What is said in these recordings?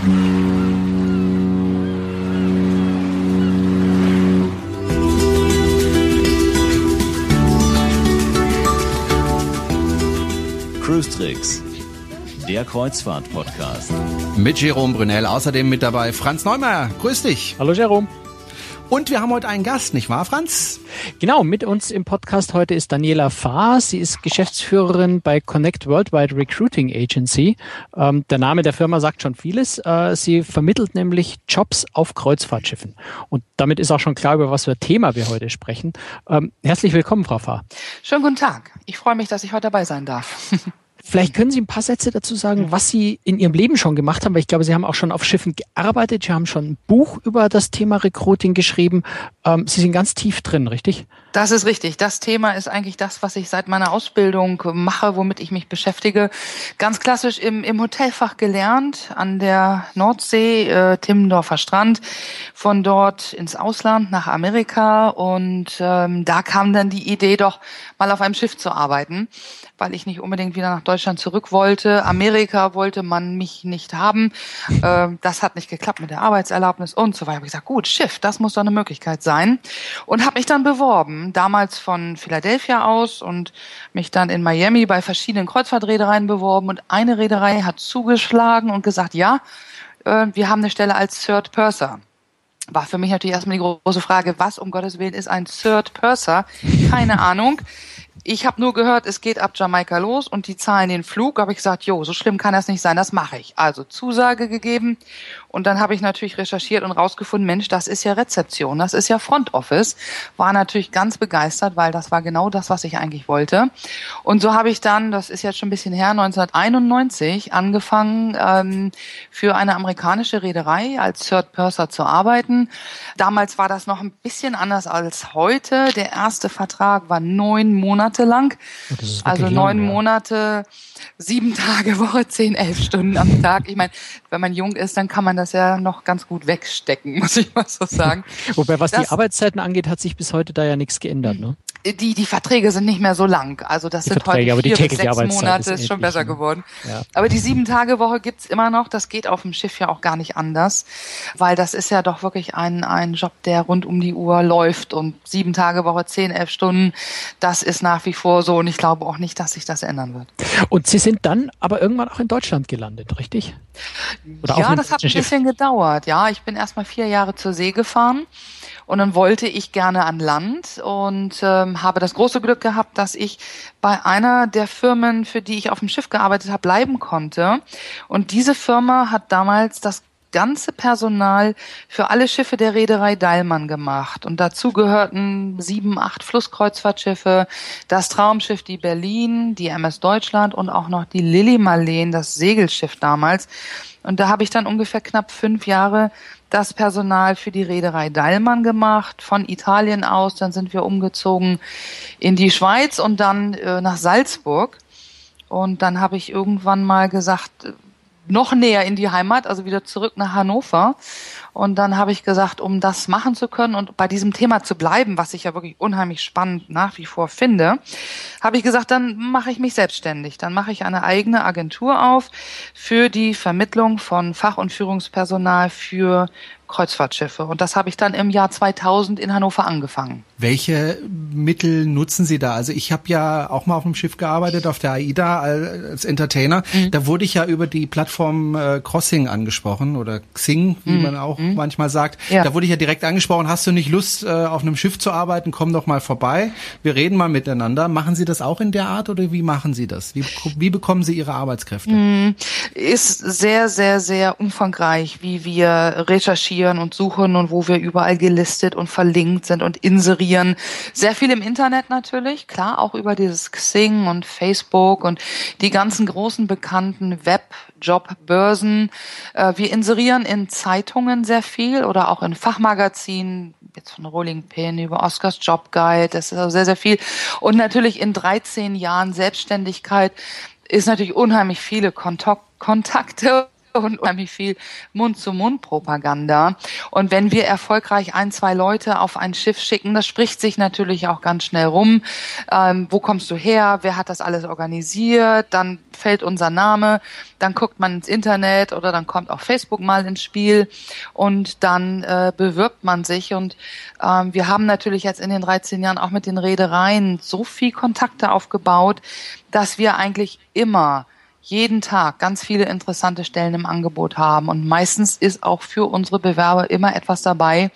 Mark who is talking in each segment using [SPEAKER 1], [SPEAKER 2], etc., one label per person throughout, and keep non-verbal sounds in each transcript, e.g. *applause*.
[SPEAKER 1] Cruise Tricks, der Kreuzfahrt-Podcast.
[SPEAKER 2] Mit Jerome Brunel, außerdem mit dabei Franz Neumeier. Grüß dich.
[SPEAKER 3] Hallo Jerome.
[SPEAKER 2] Und wir haben heute einen Gast, nicht wahr, Franz?
[SPEAKER 3] Genau, mit uns im Podcast heute ist Daniela Fahr. Sie ist Geschäftsführerin bei Connect Worldwide Recruiting Agency. Ähm, der Name der Firma sagt schon vieles. Äh, sie vermittelt nämlich Jobs auf Kreuzfahrtschiffen. Und damit ist auch schon klar, über was für Thema wir heute sprechen. Ähm, herzlich willkommen, Frau Fahr.
[SPEAKER 4] Schönen guten Tag. Ich freue mich, dass ich heute dabei sein darf. *laughs*
[SPEAKER 3] Vielleicht können Sie ein paar Sätze dazu sagen, was Sie in Ihrem Leben schon gemacht haben, weil ich glaube, Sie haben auch schon auf Schiffen gearbeitet, Sie haben schon ein Buch über das Thema Recruiting geschrieben. Ähm, Sie sind ganz tief drin, richtig?
[SPEAKER 4] Das ist richtig. Das Thema ist eigentlich das, was ich seit meiner Ausbildung mache, womit ich mich beschäftige. Ganz klassisch im, im Hotelfach gelernt, an der Nordsee, äh, Timmendorfer Strand, von dort ins Ausland nach Amerika und ähm, da kam dann die Idee, doch mal auf einem Schiff zu arbeiten weil ich nicht unbedingt wieder nach Deutschland zurück wollte. Amerika wollte man mich nicht haben. Ähm, das hat nicht geklappt mit der Arbeitserlaubnis und so weiter. Habe ich gesagt, gut, Schiff, das muss doch eine Möglichkeit sein. Und habe mich dann beworben, damals von Philadelphia aus und mich dann in Miami bei verschiedenen Kreuzfahrtreedereien beworben. Und eine Reederei hat zugeschlagen und gesagt, ja, äh, wir haben eine Stelle als Third Purser war für mich natürlich erstmal die große Frage, was um Gottes Willen ist ein Third Purser? Keine Ahnung. Ich habe nur gehört, es geht ab Jamaika los und die zahlen den Flug. Habe ich gesagt, jo, so schlimm kann das nicht sein, das mache ich. Also Zusage gegeben und dann habe ich natürlich recherchiert und rausgefunden, Mensch, das ist ja Rezeption, das ist ja Front Office. War natürlich ganz begeistert, weil das war genau das, was ich eigentlich wollte. Und so habe ich dann, das ist jetzt schon ein bisschen her, 1991 angefangen, ähm, für eine amerikanische Reederei als Third Purser zu arbeiten. Damals war das noch ein bisschen anders als heute. Der erste Vertrag war neun Monate Monate lang. Also neun lang. Monate, sieben Tage *laughs* Woche, zehn, elf Stunden am Tag. Ich meine, wenn man jung ist, dann kann man das ja noch ganz gut wegstecken, *laughs* muss ich mal so sagen. *laughs*
[SPEAKER 3] Wobei, was das, die Arbeitszeiten angeht, hat sich bis heute da ja nichts geändert, ne?
[SPEAKER 4] Die, die Verträge sind nicht mehr so lang. Also das die sind Verträge, heute vier bis sechs Monate, ist, ist schon besser ne? geworden. Ja. Aber die Sieben-Tage-Woche gibt's immer noch. Das geht auf dem Schiff ja auch gar nicht anders, weil das ist ja doch wirklich ein, ein Job, der rund um die Uhr läuft und Sieben-Tage-Woche, zehn, elf Stunden, das ist nach wie vor so und ich glaube auch nicht, dass sich das ändern wird.
[SPEAKER 3] Und Sie sind dann aber irgendwann auch in Deutschland gelandet, richtig?
[SPEAKER 4] Oder ja, das hat ein bisschen gedauert. Ja, ich bin erst mal vier Jahre zur See gefahren und dann wollte ich gerne an Land und ähm, habe das große Glück gehabt, dass ich bei einer der Firmen, für die ich auf dem Schiff gearbeitet habe, bleiben konnte. Und diese Firma hat damals das ganze Personal für alle Schiffe der Reederei Deilmann gemacht. Und dazu gehörten sieben, acht Flusskreuzfahrtschiffe, das Traumschiff die Berlin, die MS Deutschland und auch noch die Lilly Marleen, das Segelschiff damals. Und da habe ich dann ungefähr knapp fünf Jahre das Personal für die Reederei Deilmann gemacht, von Italien aus. Dann sind wir umgezogen in die Schweiz und dann äh, nach Salzburg. Und dann habe ich irgendwann mal gesagt, noch näher in die Heimat, also wieder zurück nach Hannover. Und dann habe ich gesagt, um das machen zu können und bei diesem Thema zu bleiben, was ich ja wirklich unheimlich spannend nach wie vor finde, habe ich gesagt, dann mache ich mich selbstständig. Dann mache ich eine eigene Agentur auf für die Vermittlung von Fach- und Führungspersonal für Kreuzfahrtschiffe. Und das habe ich dann im Jahr 2000 in Hannover angefangen.
[SPEAKER 2] Welche Mittel nutzen Sie da? Also ich habe ja auch mal auf dem Schiff gearbeitet, auf der AIDA als Entertainer. Mhm. Da wurde ich ja über die Plattform äh, Crossing angesprochen oder Xing, wie mhm. man auch mhm. manchmal sagt. Ja. Da wurde ich ja direkt angesprochen, hast du nicht Lust, äh, auf einem Schiff zu arbeiten? Komm doch mal vorbei. Wir reden mal miteinander. Machen Sie das auch in der Art oder wie machen Sie das? Wie, wie bekommen Sie Ihre Arbeitskräfte? Mhm.
[SPEAKER 4] Ist sehr, sehr, sehr umfangreich, wie wir recherchieren recherchieren und suchen und wo wir überall gelistet und verlinkt sind und inserieren. Sehr viel im Internet natürlich, klar, auch über dieses Xing und Facebook und die ganzen großen bekannten Webjobbörsen. Äh, wir inserieren in Zeitungen sehr viel oder auch in Fachmagazinen, jetzt von Rolling Pin über Oscars Job Guide, das ist also sehr, sehr viel. Und natürlich in 13 Jahren Selbstständigkeit ist natürlich unheimlich viele Kontakte und unheimlich viel Mund-zu-Mund-Propaganda. Und wenn wir erfolgreich ein, zwei Leute auf ein Schiff schicken, das spricht sich natürlich auch ganz schnell rum. Ähm, wo kommst du her? Wer hat das alles organisiert? Dann fällt unser Name, dann guckt man ins Internet oder dann kommt auch Facebook mal ins Spiel und dann äh, bewirbt man sich. Und ähm, wir haben natürlich jetzt in den 13 Jahren auch mit den Reedereien so viel Kontakte aufgebaut, dass wir eigentlich immer jeden Tag ganz viele interessante Stellen im Angebot haben. Und meistens ist auch für unsere Bewerber immer etwas dabei,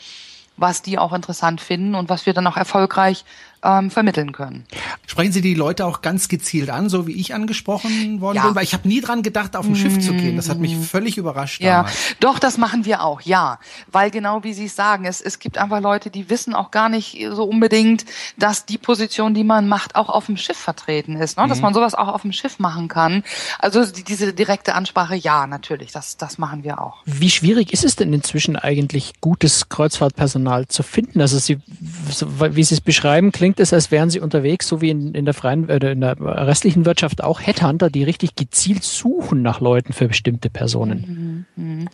[SPEAKER 4] was die auch interessant finden und was wir dann auch erfolgreich ähm, vermitteln können.
[SPEAKER 2] Sprechen Sie die Leute auch ganz gezielt an, so wie ich angesprochen worden ja. bin? Weil ich habe nie dran gedacht, auf ein Schiff zu gehen. Das hat mich völlig überrascht.
[SPEAKER 4] Ja, damals. doch, das machen wir auch, ja. Weil genau wie Sie es sagen, es, es gibt einfach Leute, die wissen auch gar nicht so unbedingt, dass die Position, die man macht, auch auf dem Schiff vertreten ist. Ne? Dass mhm. man sowas auch auf dem Schiff machen kann. Also die, diese direkte Ansprache, ja, natürlich, das, das machen wir auch.
[SPEAKER 3] Wie schwierig ist es denn inzwischen eigentlich, gutes Kreuzfahrtpersonal zu finden? Also Sie, wie Sie es beschreiben, klingt klingt es, als wären sie unterwegs, so wie in, in der freien, äh, in der restlichen Wirtschaft auch Headhunter, die richtig gezielt suchen nach Leuten für bestimmte Personen.
[SPEAKER 4] Mhm.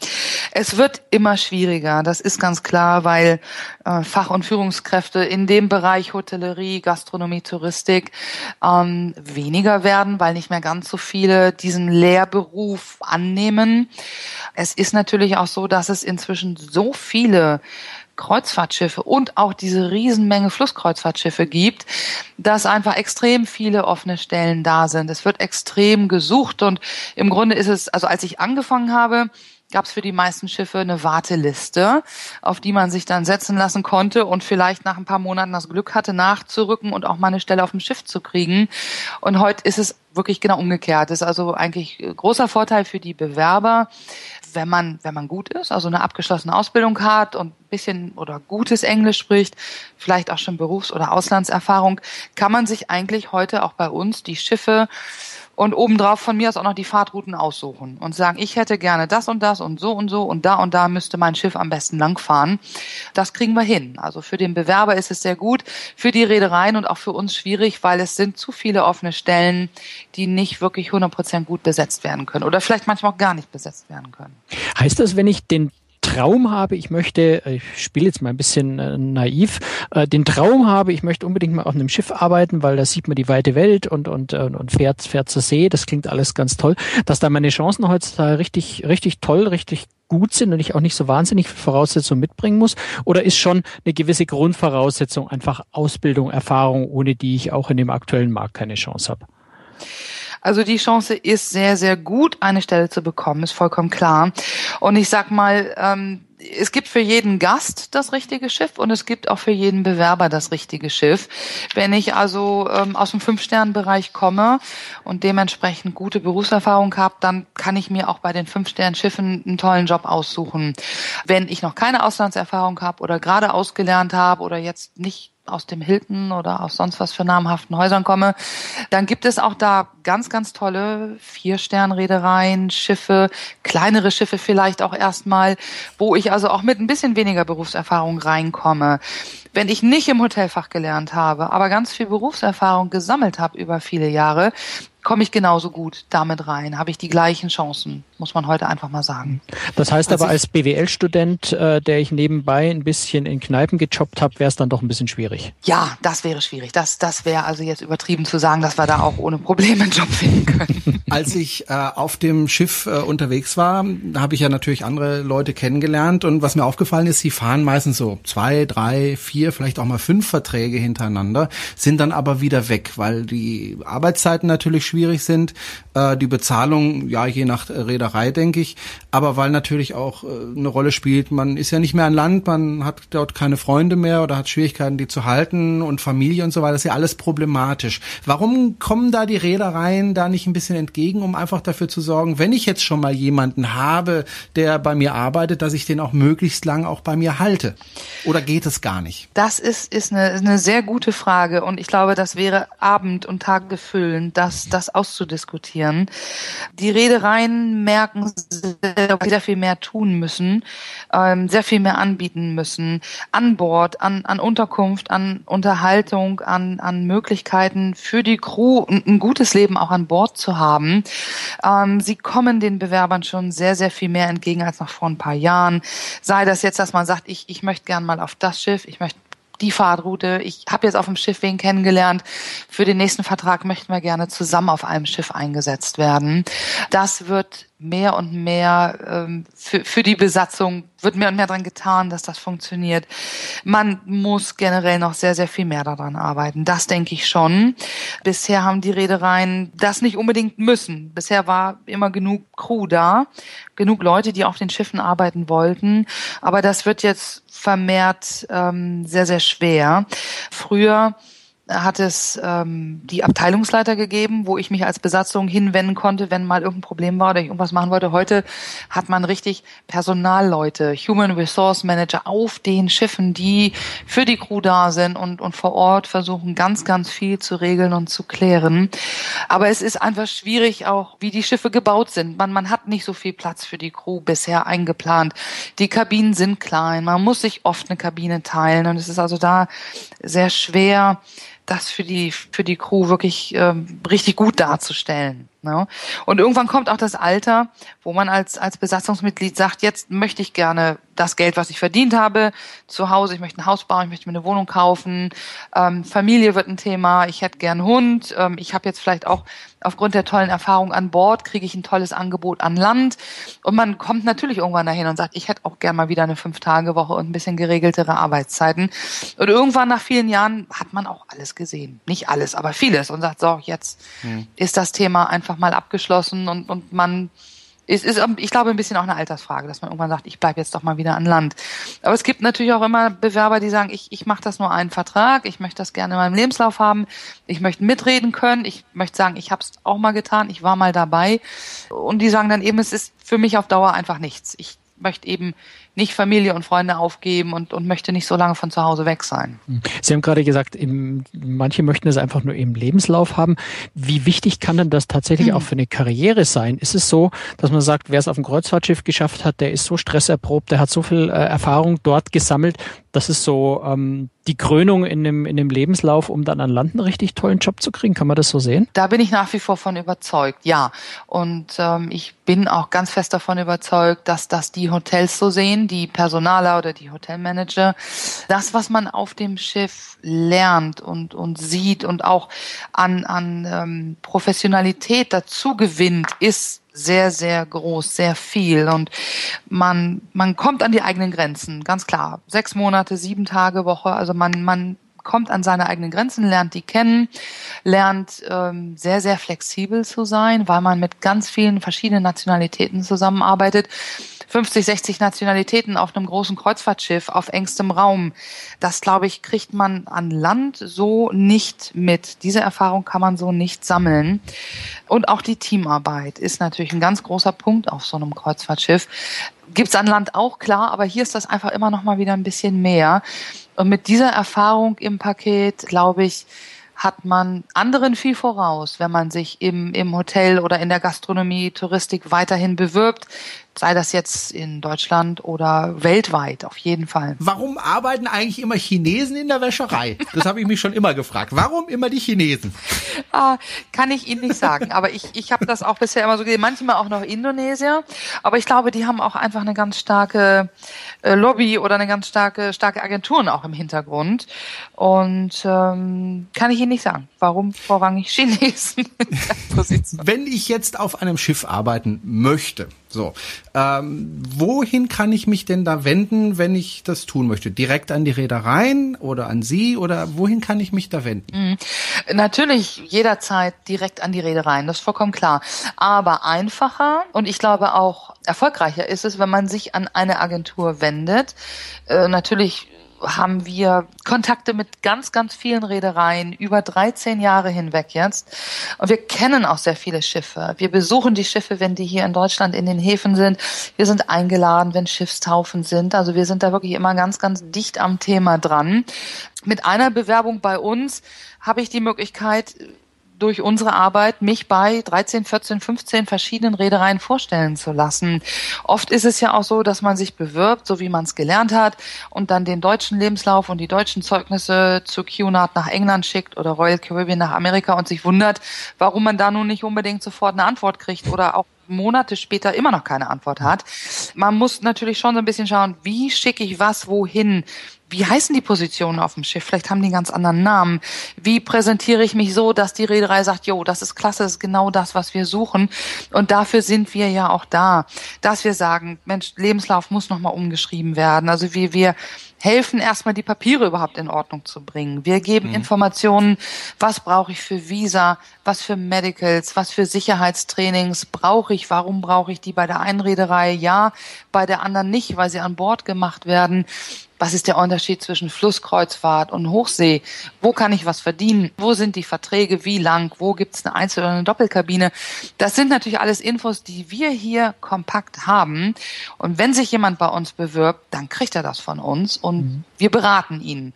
[SPEAKER 4] Es wird immer schwieriger, das ist ganz klar, weil äh, Fach- und Führungskräfte in dem Bereich Hotellerie, Gastronomie, Touristik ähm, weniger werden, weil nicht mehr ganz so viele diesen Lehrberuf annehmen. Es ist natürlich auch so, dass es inzwischen so viele Kreuzfahrtschiffe und auch diese Riesenmenge Flusskreuzfahrtschiffe gibt, dass einfach extrem viele offene Stellen da sind. Es wird extrem gesucht und im Grunde ist es, also als ich angefangen habe, gab es für die meisten Schiffe eine Warteliste, auf die man sich dann setzen lassen konnte und vielleicht nach ein paar Monaten das Glück hatte, nachzurücken und auch mal eine Stelle auf dem Schiff zu kriegen. Und heute ist es wirklich genau umgekehrt. Das ist also eigentlich großer Vorteil für die Bewerber, wenn man, wenn man gut ist, also eine abgeschlossene Ausbildung hat und ein bisschen oder gutes Englisch spricht, vielleicht auch schon Berufs- oder Auslandserfahrung, kann man sich eigentlich heute auch bei uns die Schiffe und obendrauf von mir aus auch noch die Fahrtrouten aussuchen und sagen, ich hätte gerne das und das und so und so und da und da müsste mein Schiff am besten langfahren. Das kriegen wir hin. Also für den Bewerber ist es sehr gut, für die Reedereien und auch für uns schwierig, weil es sind zu viele offene Stellen, die nicht wirklich 100% gut besetzt werden können oder vielleicht manchmal auch gar nicht besetzt werden können.
[SPEAKER 3] Heißt das, wenn ich den Traum habe, ich möchte, ich spiele jetzt mal ein bisschen äh, naiv, äh, den Traum habe, ich möchte unbedingt mal auf einem Schiff arbeiten, weil da sieht man die weite Welt und, und, äh, und fährt, fährt zur See, das klingt alles ganz toll, dass da meine Chancen heutzutage richtig, richtig toll, richtig gut sind und ich auch nicht so wahnsinnig Voraussetzungen mitbringen muss? Oder ist schon eine gewisse Grundvoraussetzung einfach Ausbildung, Erfahrung, ohne die ich auch in dem aktuellen Markt keine Chance habe?
[SPEAKER 4] Also die Chance ist sehr, sehr gut, eine Stelle zu bekommen, ist vollkommen klar. Und ich sag mal, ähm, es gibt für jeden Gast das richtige Schiff und es gibt auch für jeden Bewerber das richtige Schiff. Wenn ich also ähm, aus dem Fünf-Sterne-Bereich komme und dementsprechend gute Berufserfahrung habe, dann kann ich mir auch bei den Fünf-Sterne-Schiffen einen tollen Job aussuchen. Wenn ich noch keine Auslandserfahrung habe oder gerade ausgelernt habe oder jetzt nicht aus dem Hilton oder aus sonst was für namhaften Häusern komme, dann gibt es auch da ganz, ganz tolle Vier-Stern-Reedereien, Schiffe, kleinere Schiffe vielleicht auch erstmal, wo ich also auch mit ein bisschen weniger Berufserfahrung reinkomme. Wenn ich nicht im Hotelfach gelernt habe, aber ganz viel Berufserfahrung gesammelt habe über viele Jahre, komme ich genauso gut damit rein, habe ich die gleichen Chancen, muss man heute einfach mal sagen.
[SPEAKER 3] Das heißt also aber als BWL-Student, äh, der ich nebenbei ein bisschen in Kneipen gejobbt habe, wäre es dann doch ein bisschen schwierig.
[SPEAKER 4] Ja, das wäre schwierig. Das, das wäre also jetzt übertrieben zu sagen, dass wir da auch ohne Probleme einen Job finden können. *laughs*
[SPEAKER 2] Als ich äh, auf dem Schiff äh, unterwegs war, habe ich ja natürlich andere Leute kennengelernt und was mir aufgefallen ist, sie fahren meistens so zwei, drei, vier, vielleicht auch mal fünf Verträge hintereinander, sind dann aber wieder weg, weil die Arbeitszeiten natürlich schwierig sind. Äh, die Bezahlung, ja, je nach Reederei, denke ich. Aber weil natürlich auch äh, eine Rolle spielt, man ist ja nicht mehr an Land, man hat dort keine Freunde mehr oder hat Schwierigkeiten, die zu halten und Familie und so weiter. Das ist ja alles problematisch. Warum kommen da die Reedereien da nicht ein bisschen entgegen, um einfach dafür zu sorgen, wenn ich jetzt schon mal jemanden habe, der bei mir arbeitet, dass ich den auch möglichst lang auch bei mir halte? Oder geht es gar nicht?
[SPEAKER 4] Das ist, ist eine, eine sehr gute Frage und ich glaube, das wäre Abend und Tag gefüllen, dass, dass das auszudiskutieren. Die Reedereien merken sehr viel mehr tun müssen, ähm, sehr viel mehr anbieten müssen, an Bord, an, an Unterkunft, an Unterhaltung, an, an Möglichkeiten für die Crew, ein, ein gutes Leben auch an Bord zu haben. haben. Ähm, sie kommen den Bewerbern schon sehr, sehr viel mehr entgegen als noch vor ein paar Jahren. Sei das jetzt, dass man sagt, ich, ich möchte gern mal auf das Schiff, ich möchte die Fahrtroute. Ich habe jetzt auf dem Schiff wen kennengelernt. Für den nächsten Vertrag möchten wir gerne zusammen auf einem Schiff eingesetzt werden. Das wird mehr und mehr ähm, für, für die Besatzung wird mehr und mehr daran getan, dass das funktioniert. Man muss generell noch sehr, sehr viel mehr daran arbeiten. Das denke ich schon. Bisher haben die Reedereien das nicht unbedingt müssen. Bisher war immer genug Crew da, genug Leute, die auf den Schiffen arbeiten wollten. Aber das wird jetzt vermehrt ähm, sehr, sehr schwer. Früher hat es ähm, die Abteilungsleiter gegeben, wo ich mich als Besatzung hinwenden konnte, wenn mal irgendein Problem war oder ich irgendwas machen wollte. Heute hat man richtig Personalleute, Human Resource Manager auf den Schiffen, die für die Crew da sind und, und vor Ort versuchen, ganz, ganz viel zu regeln und zu klären. Aber es ist einfach schwierig, auch wie die Schiffe gebaut sind. Man, man hat nicht so viel Platz für die Crew bisher eingeplant. Die Kabinen sind klein, man muss sich oft eine Kabine teilen und es ist also da sehr schwer, das für die für die Crew wirklich ähm, richtig gut darzustellen. Ne? Und irgendwann kommt auch das Alter, wo man als als Besatzungsmitglied sagt, jetzt möchte ich gerne das Geld, was ich verdient habe, zu Hause, ich möchte ein Haus bauen, ich möchte mir eine Wohnung kaufen, ähm, Familie wird ein Thema, ich hätte gern einen Hund, ähm, ich habe jetzt vielleicht auch aufgrund der tollen Erfahrung an Bord, kriege ich ein tolles Angebot an Land und man kommt natürlich irgendwann dahin und sagt, ich hätte auch gern mal wieder eine Fünf-Tage-Woche und ein bisschen geregeltere Arbeitszeiten. Und irgendwann nach vielen Jahren hat man auch alles gesehen. Nicht alles, aber vieles und sagt, so, jetzt hm. ist das Thema einfach mal abgeschlossen und, und man es ist, ich glaube, ein bisschen auch eine Altersfrage, dass man irgendwann sagt, ich bleibe jetzt doch mal wieder an Land. Aber es gibt natürlich auch immer Bewerber, die sagen, ich, ich mache das nur einen Vertrag, ich möchte das gerne in meinem Lebenslauf haben, ich möchte mitreden können, ich möchte sagen, ich habe es auch mal getan, ich war mal dabei. Und die sagen dann eben, es ist für mich auf Dauer einfach nichts. Ich möchte eben nicht Familie und Freunde aufgeben und, und möchte nicht so lange von zu Hause weg sein.
[SPEAKER 3] Hm. Sie haben gerade gesagt, im, manche möchten es einfach nur im Lebenslauf haben. Wie wichtig kann denn das tatsächlich mhm. auch für eine Karriere sein? Ist es so, dass man sagt, wer es auf dem Kreuzfahrtschiff geschafft hat, der ist so stresserprobt, der hat so viel äh, Erfahrung dort gesammelt, das ist so ähm, die Krönung in dem, in dem Lebenslauf, um dann an Land einen richtig tollen Job zu kriegen. Kann man das so sehen?
[SPEAKER 4] Da bin ich nach wie vor von überzeugt, ja. Und ähm, ich bin auch ganz fest davon überzeugt, dass das die Hotels so sehen, die Personaler oder die Hotelmanager. Das, was man auf dem Schiff lernt und, und sieht und auch an, an ähm, Professionalität dazu gewinnt, ist sehr, sehr groß, sehr viel. Und man, man kommt an die eigenen Grenzen, ganz klar. Sechs Monate, sieben Tage Woche, also man, man kommt an seine eigenen Grenzen, lernt die kennen, lernt ähm, sehr, sehr flexibel zu sein, weil man mit ganz vielen verschiedenen Nationalitäten zusammenarbeitet 50, 60 Nationalitäten auf einem großen Kreuzfahrtschiff auf engstem Raum. Das, glaube ich, kriegt man an Land so nicht mit. Diese Erfahrung kann man so nicht sammeln. Und auch die Teamarbeit ist natürlich ein ganz großer Punkt auf so einem Kreuzfahrtschiff. Gibt's an Land auch, klar, aber hier ist das einfach immer noch mal wieder ein bisschen mehr. Und mit dieser Erfahrung im Paket, glaube ich, hat man anderen viel voraus, wenn man sich im, im Hotel oder in der Gastronomie, Touristik weiterhin bewirbt sei das jetzt in Deutschland oder weltweit, auf jeden Fall.
[SPEAKER 2] Warum arbeiten eigentlich immer Chinesen in der Wäscherei? Das habe ich mich schon immer gefragt. Warum immer die Chinesen?
[SPEAKER 4] Ah, kann ich Ihnen nicht sagen, aber ich, ich habe das auch bisher immer so gesehen. Manchmal auch noch Indonesier, aber ich glaube, die haben auch einfach eine ganz starke äh, Lobby oder eine ganz starke starke Agenturen auch im Hintergrund. Und ähm, kann ich Ihnen nicht sagen, warum vorrangig Chinesen. *laughs*
[SPEAKER 2] Wenn ich jetzt auf einem Schiff arbeiten möchte, so, ähm, wohin kann ich mich denn da wenden, wenn ich das tun möchte? Direkt an die Reedereien oder an Sie oder wohin kann ich mich da wenden? Mhm.
[SPEAKER 4] Natürlich jederzeit direkt an die Reedereien, das ist vollkommen klar. Aber einfacher und ich glaube auch erfolgreicher ist es, wenn man sich an eine Agentur wendet. Äh, natürlich haben wir Kontakte mit ganz, ganz vielen Reedereien über 13 Jahre hinweg jetzt. Und wir kennen auch sehr viele Schiffe. Wir besuchen die Schiffe, wenn die hier in Deutschland in den Häfen sind. Wir sind eingeladen, wenn Schiffstaufen sind. Also wir sind da wirklich immer ganz, ganz dicht am Thema dran. Mit einer Bewerbung bei uns habe ich die Möglichkeit, durch unsere Arbeit, mich bei 13, 14, 15 verschiedenen Reedereien vorstellen zu lassen. Oft ist es ja auch so, dass man sich bewirbt, so wie man es gelernt hat, und dann den deutschen Lebenslauf und die deutschen Zeugnisse zu QNAT nach England schickt oder Royal Caribbean nach Amerika und sich wundert, warum man da nun nicht unbedingt sofort eine Antwort kriegt oder auch Monate später immer noch keine Antwort hat. Man muss natürlich schon so ein bisschen schauen, wie schicke ich was wohin? Wie heißen die Positionen auf dem Schiff? Vielleicht haben die einen ganz anderen Namen. Wie präsentiere ich mich so, dass die Reederei sagt, jo, das ist klasse, das ist genau das, was wir suchen. Und dafür sind wir ja auch da, dass wir sagen, Mensch, Lebenslauf muss nochmal umgeschrieben werden. Also wie wir helfen, erstmal die Papiere überhaupt in Ordnung zu bringen. Wir geben mhm. Informationen, was brauche ich für Visa, was für Medicals, was für Sicherheitstrainings brauche ich, warum brauche ich die bei der einen Reederei ja, bei der anderen nicht, weil sie an Bord gemacht werden. Was ist der Unterschied zwischen Flusskreuzfahrt und Hochsee? Wo kann ich was verdienen? Wo sind die Verträge? Wie lang? Wo gibt es eine Einzel- oder eine Doppelkabine? Das sind natürlich alles Infos, die wir hier kompakt haben. Und wenn sich jemand bei uns bewirbt, dann kriegt er das von uns und mhm. wir beraten ihn.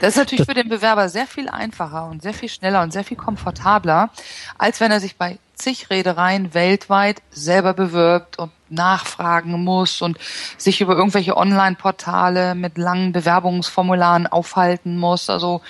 [SPEAKER 4] Das ist natürlich für den Bewerber sehr viel einfacher und sehr viel schneller und sehr viel komfortabler, als wenn er sich bei zig Reedereien weltweit selber bewirbt und nachfragen muss und sich über irgendwelche Online-Portale mit langen Bewerbungsformularen aufhalten muss. Also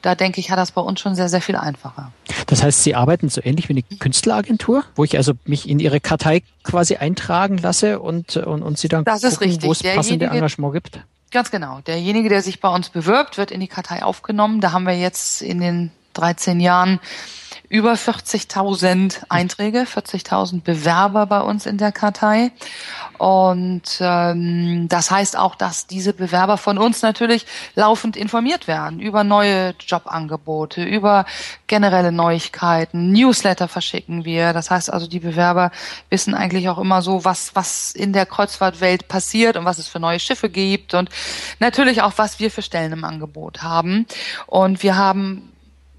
[SPEAKER 4] da denke ich, hat das bei uns schon sehr, sehr viel einfacher.
[SPEAKER 3] Das heißt, Sie arbeiten so ähnlich wie eine Künstleragentur, wo ich also mich in Ihre Kartei quasi eintragen lasse und, und, und Sie dann
[SPEAKER 4] das gucken,
[SPEAKER 3] wo es passende Engagement gibt?
[SPEAKER 4] Ganz genau. Derjenige, der sich bei uns bewirbt, wird in die Kartei aufgenommen. Da haben wir jetzt in den 13 Jahren über 40.000 Einträge, 40.000 Bewerber bei uns in der Kartei. Und ähm, das heißt auch, dass diese Bewerber von uns natürlich laufend informiert werden über neue Jobangebote, über generelle Neuigkeiten. Newsletter verschicken wir. Das heißt also, die Bewerber wissen eigentlich auch immer so, was, was in der Kreuzfahrtwelt passiert und was es für neue Schiffe gibt und natürlich auch, was wir für Stellen im Angebot haben. Und wir haben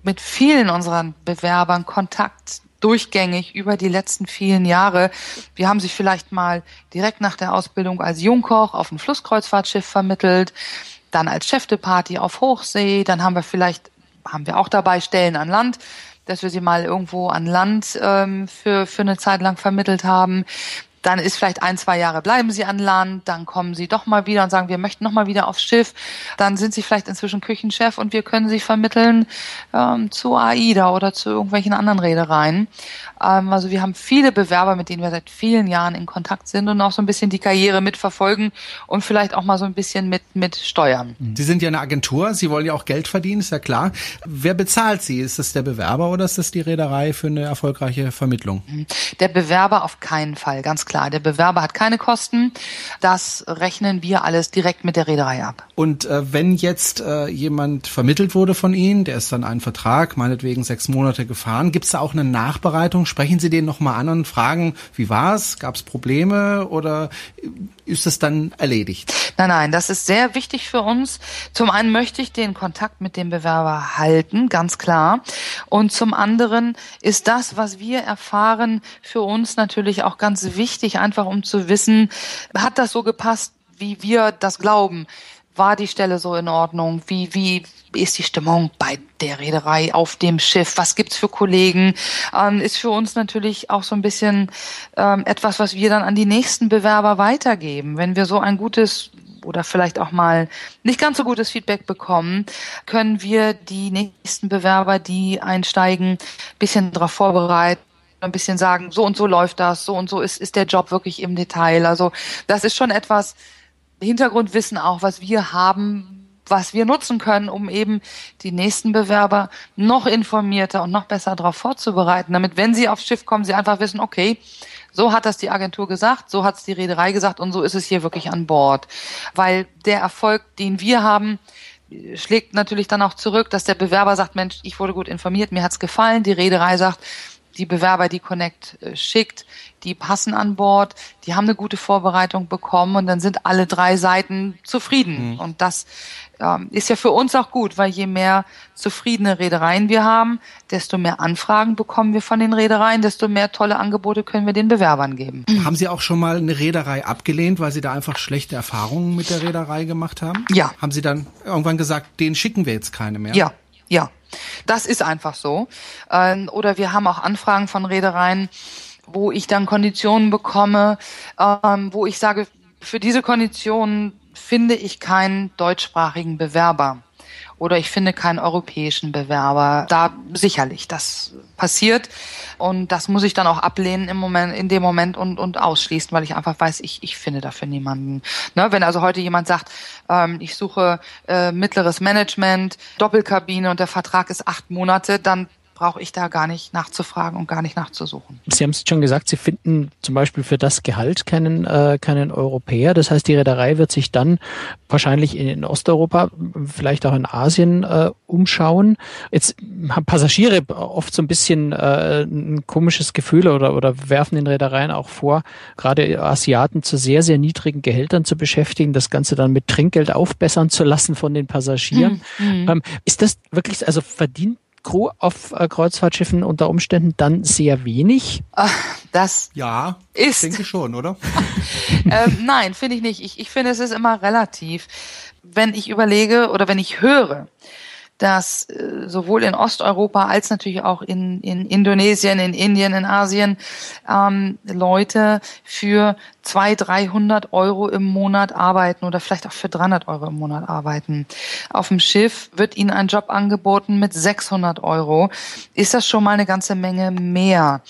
[SPEAKER 4] mit vielen unseren Bewerbern Kontakt durchgängig über die letzten vielen Jahre. Wir haben sie vielleicht mal direkt nach der Ausbildung als Jungkoch auf ein Flusskreuzfahrtschiff vermittelt, dann als Chef de Party auf Hochsee, dann haben wir vielleicht, haben wir auch dabei Stellen an Land, dass wir sie mal irgendwo an Land ähm, für, für eine Zeit lang vermittelt haben dann ist vielleicht ein, zwei Jahre bleiben sie an Land, dann kommen sie doch mal wieder und sagen, wir möchten noch mal wieder aufs Schiff. Dann sind sie vielleicht inzwischen Küchenchef und wir können sie vermitteln ähm, zu AIDA oder zu irgendwelchen anderen Reedereien. Ähm, also wir haben viele Bewerber, mit denen wir seit vielen Jahren in Kontakt sind und auch so ein bisschen die Karriere mitverfolgen und vielleicht auch mal so ein bisschen mit, mit steuern.
[SPEAKER 2] Sie sind ja eine Agentur, Sie wollen ja auch Geld verdienen, ist ja klar. Wer bezahlt Sie? Ist das der Bewerber oder ist das die Reederei für eine erfolgreiche Vermittlung?
[SPEAKER 4] Der Bewerber auf keinen Fall, ganz klar klar. Der Bewerber hat keine Kosten. Das rechnen wir alles direkt mit der Reederei ab.
[SPEAKER 2] Und äh, wenn jetzt äh, jemand vermittelt wurde von Ihnen, der ist dann einen Vertrag, meinetwegen sechs Monate gefahren, gibt es da auch eine Nachbereitung? Sprechen Sie den nochmal an und fragen, wie war es? Gab es Probleme oder ist es dann erledigt?
[SPEAKER 4] Nein, nein, das ist sehr wichtig für uns. Zum einen möchte ich den Kontakt mit dem Bewerber halten, ganz klar. Und zum anderen ist das, was wir erfahren, für uns natürlich auch ganz wichtig, einfach um zu wissen, hat das so gepasst, wie wir das glauben? War die Stelle so in Ordnung? Wie, wie ist die Stimmung bei der Reederei auf dem Schiff? Was gibt's für Kollegen? Ähm, ist für uns natürlich auch so ein bisschen ähm, etwas, was wir dann an die nächsten Bewerber weitergeben. Wenn wir so ein gutes oder vielleicht auch mal nicht ganz so gutes Feedback bekommen, können wir die nächsten Bewerber, die einsteigen, bisschen darauf vorbereiten ein bisschen sagen, so und so läuft das, so und so ist, ist der Job wirklich im Detail. Also das ist schon etwas Hintergrundwissen auch, was wir haben, was wir nutzen können, um eben die nächsten Bewerber noch informierter und noch besser darauf vorzubereiten, damit, wenn sie aufs Schiff kommen, sie einfach wissen, okay, so hat das die Agentur gesagt, so hat es die Reederei gesagt und so ist es hier wirklich an Bord. Weil der Erfolg, den wir haben, schlägt natürlich dann auch zurück, dass der Bewerber sagt, Mensch, ich wurde gut informiert, mir hat's gefallen. Die Reederei sagt, die Bewerber, die Connect äh, schickt, die passen an Bord, die haben eine gute Vorbereitung bekommen und dann sind alle drei Seiten zufrieden. Mhm. Und das ähm, ist ja für uns auch gut, weil je mehr zufriedene Reedereien wir haben, desto mehr Anfragen bekommen wir von den Reedereien, desto mehr tolle Angebote können wir den Bewerbern geben.
[SPEAKER 2] Haben Sie auch schon mal eine Reederei abgelehnt, weil Sie da einfach schlechte Erfahrungen mit der Reederei gemacht haben?
[SPEAKER 4] Ja.
[SPEAKER 2] Haben Sie dann irgendwann gesagt, den schicken wir jetzt keine mehr?
[SPEAKER 4] Ja. Ja, das ist einfach so. Ähm, oder wir haben auch Anfragen von Reedereien, wo ich dann Konditionen bekomme, ähm, wo ich sage, für diese Konditionen finde ich keinen deutschsprachigen Bewerber oder ich finde keinen europäischen Bewerber. Da sicherlich, das passiert und das muss ich dann auch ablehnen im Moment, in dem Moment und, und ausschließen, weil ich einfach weiß, ich, ich finde dafür niemanden. Ne, wenn also heute jemand sagt, ähm, ich suche äh, mittleres Management, Doppelkabine und der Vertrag ist acht Monate, dann brauche ich da gar nicht nachzufragen und gar nicht nachzusuchen.
[SPEAKER 3] Sie haben es schon gesagt, Sie finden zum Beispiel für das Gehalt keinen, äh, keinen Europäer. Das heißt, die Reederei wird sich dann wahrscheinlich in, in Osteuropa, vielleicht auch in Asien äh, umschauen. Jetzt haben Passagiere oft so ein bisschen äh, ein komisches Gefühl oder, oder werfen den Reedereien auch vor, gerade Asiaten zu sehr, sehr niedrigen Gehältern zu beschäftigen, das Ganze dann mit Trinkgeld aufbessern zu lassen von den Passagieren. Mhm. Ähm, ist das wirklich, also verdient Crew auf äh, Kreuzfahrtschiffen unter Umständen dann sehr wenig?
[SPEAKER 2] Das ja, ist. denke schon, oder? *laughs*
[SPEAKER 4] ähm, nein, finde ich nicht. Ich, ich finde, es ist immer relativ. Wenn ich überlege oder wenn ich höre, dass äh, sowohl in Osteuropa als natürlich auch in, in Indonesien, in Indien, in Asien ähm, Leute für 200, 300 Euro im Monat arbeiten oder vielleicht auch für 300 Euro im Monat arbeiten. Auf dem Schiff wird ihnen ein Job angeboten mit 600 Euro. Ist das schon mal eine ganze Menge mehr?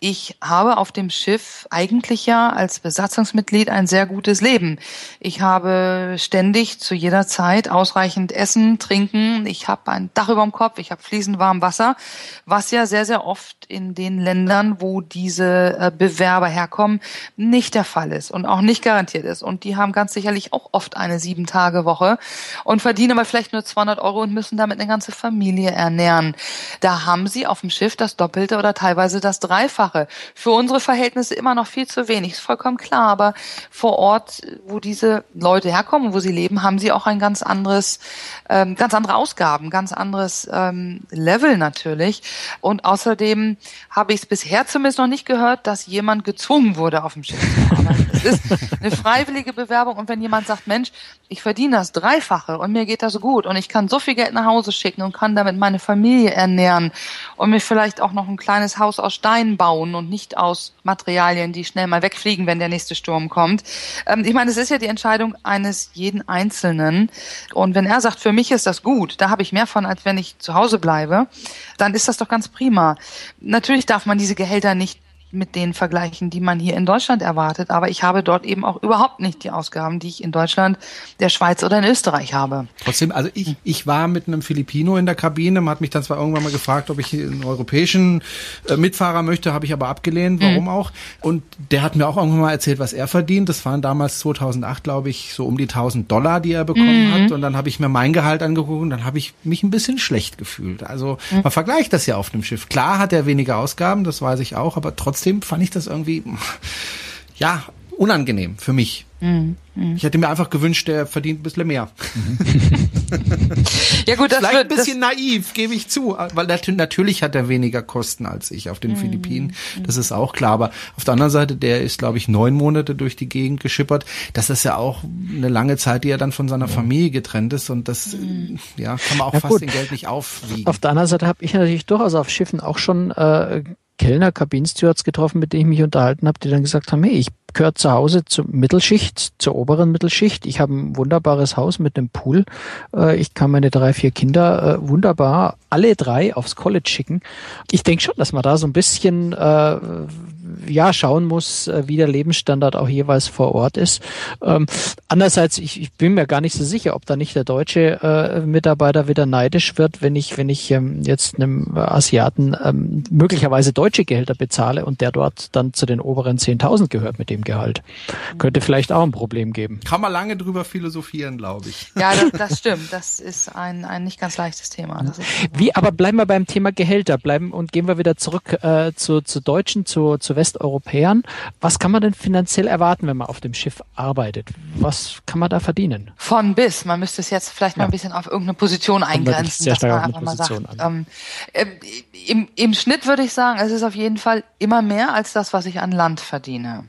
[SPEAKER 4] Ich habe auf dem Schiff eigentlich ja als Besatzungsmitglied ein sehr gutes Leben. Ich habe ständig zu jeder Zeit ausreichend Essen, Trinken. Ich habe ein Dach über dem Kopf. Ich habe fließend warm Wasser, was ja sehr, sehr oft in den Ländern, wo diese äh, Bewerber herkommen, nicht der Fall ist und auch nicht garantiert ist. Und die haben ganz sicherlich auch oft eine Sieben-Tage-Woche und verdienen aber vielleicht nur 200 Euro und müssen damit eine ganze Familie ernähren. Da haben sie auf dem Schiff das Doppelte oder teilweise das Dreifache. Für unsere Verhältnisse immer noch viel zu wenig, ist vollkommen klar. Aber vor Ort, wo diese Leute herkommen, wo sie leben, haben sie auch ein ganz anderes, ähm, ganz andere Ausgaben, ganz anderes ähm, Level natürlich. Und außerdem habe ich es bisher zumindest noch nicht gehört, dass jemand gezwungen wurde, auf dem Schiff zu arbeiten. Es ist eine *laughs* freiwillige Bewerbung und wenn jemand sagt, Mensch, ich verdiene das Dreifache und mir geht das gut und ich kann so viel Geld nach Hause schicken und kann damit meine Familie ernähren und mir vielleicht auch noch ein kleines Haus aus Stein bauen und nicht aus Materialien, die schnell mal wegfliegen, wenn der nächste Sturm kommt. Ähm, ich meine, es ist ja die Entscheidung eines jeden Einzelnen und wenn er sagt, für mich ist das gut, da habe ich mehr von, als wenn ich zu Hause bleibe, dann ist das doch ganz prima. Natürlich darf man diese Gehälter nicht mit den vergleichen, die man hier in Deutschland erwartet. Aber ich habe dort eben auch überhaupt nicht die Ausgaben, die ich in Deutschland, der Schweiz oder in Österreich habe.
[SPEAKER 2] Trotzdem, also ich, ich war mit einem Filipino in der Kabine, man hat mich dann zwar irgendwann mal gefragt, ob ich einen europäischen äh, Mitfahrer möchte, habe ich aber abgelehnt, warum mhm. auch. Und der hat mir auch irgendwann mal erzählt, was er verdient. Das waren damals 2008, glaube ich, so um die 1000 Dollar, die er bekommen mhm. hat. Und dann habe ich mir mein Gehalt angeguckt und dann habe ich mich ein bisschen schlecht gefühlt. Also mhm. man vergleicht das ja auf dem Schiff. Klar hat er weniger Ausgaben, das weiß ich auch, aber trotzdem trotzdem fand ich das irgendwie, ja, unangenehm für mich. Mhm. mhm. Ich hätte mir einfach gewünscht, der verdient ein bisschen mehr. *laughs* ja gut, das Vielleicht wird, ein bisschen naiv, gebe ich zu, weil natürlich hat er weniger Kosten als ich auf den mhm. Philippinen. Mhm. Das ist auch klar. Aber auf der anderen Seite, der ist, glaube ich, neun Monate durch die Gegend geschippert. Das ist ja auch eine lange Zeit, die er dann von seiner ja. Familie getrennt ist. Und das, mhm. ja, kann man auch ja, fast gut. den Geld nicht aufwiegen.
[SPEAKER 3] Auf der anderen Seite habe ich natürlich durchaus auf Schiffen auch schon äh, Kellner, Kabinenstewards getroffen, mit denen ich mich unterhalten habe, die dann gesagt haben, hey, ich gehöre zu Hause zur Mittelschicht, zur oberen Mittelschicht. Ich habe ein wunderbares Haus mit einem Pool. Äh, ich kann meine drei, vier Kinder äh, wunderbar alle drei aufs College schicken. Ich denke schon, dass man da so ein bisschen äh, ja schauen muss, äh, wie der Lebensstandard auch jeweils vor Ort ist. Ähm, andererseits, ich, ich bin mir gar nicht so sicher, ob da nicht der deutsche äh, Mitarbeiter wieder neidisch wird, wenn ich, wenn ich ähm, jetzt einem Asiaten ähm, möglicherweise deutsche Gehälter bezahle und der dort dann zu den oberen 10.000 gehört mit dem Gehalt. Könnte vielleicht auch ein Problem geben.
[SPEAKER 2] Kann man lange drüber philosophieren, glaube ich.
[SPEAKER 4] Ja, das, das stimmt. Das ist ein, ein nicht ganz leichtes Thema.
[SPEAKER 3] Wie, aber bleiben wir beim Thema Gehälter, bleiben und gehen wir wieder zurück äh, zu, zu Deutschen, zu, zu Westeuropäern. Was kann man denn finanziell erwarten, wenn man auf dem Schiff arbeitet? Was kann man da verdienen?
[SPEAKER 4] Von bis. Man müsste es jetzt vielleicht mal ein bisschen auf irgendeine Position eingrenzen, dass man einfach mal sagt. Ähm, äh, im, Im Schnitt würde ich sagen, es ist auf jeden Fall immer mehr als das, was ich an Land verdiene.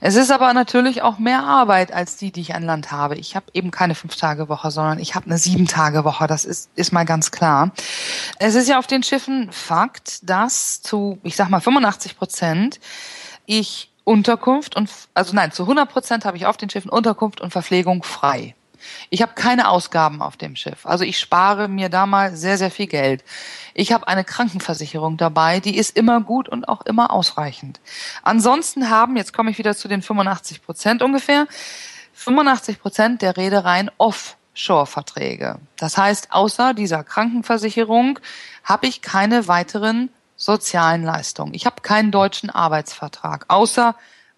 [SPEAKER 4] Es ist aber natürlich auch mehr Arbeit als die, die ich an Land habe. Ich habe eben keine Fünf-Tage-Woche, sondern ich habe eine Sieben-Tage-Woche. Das ist, ist mal ganz klar. Es ist ja auf den Schiffen Fakt, dass zu, ich sag mal, 85 Prozent ich Unterkunft und, also nein, zu 100 Prozent habe ich auf den Schiffen Unterkunft und Verpflegung frei. Ich habe keine Ausgaben auf dem Schiff. Also ich spare mir da mal sehr, sehr viel Geld. Ich habe eine Krankenversicherung dabei, die ist immer gut und auch immer ausreichend. Ansonsten haben, jetzt komme ich wieder zu den 85 Prozent ungefähr, 85 Prozent der Reedereien Offshore-Verträge. Das heißt, außer dieser Krankenversicherung habe ich keine weiteren sozialen Leistungen. Ich habe keinen deutschen Arbeitsvertrag, außer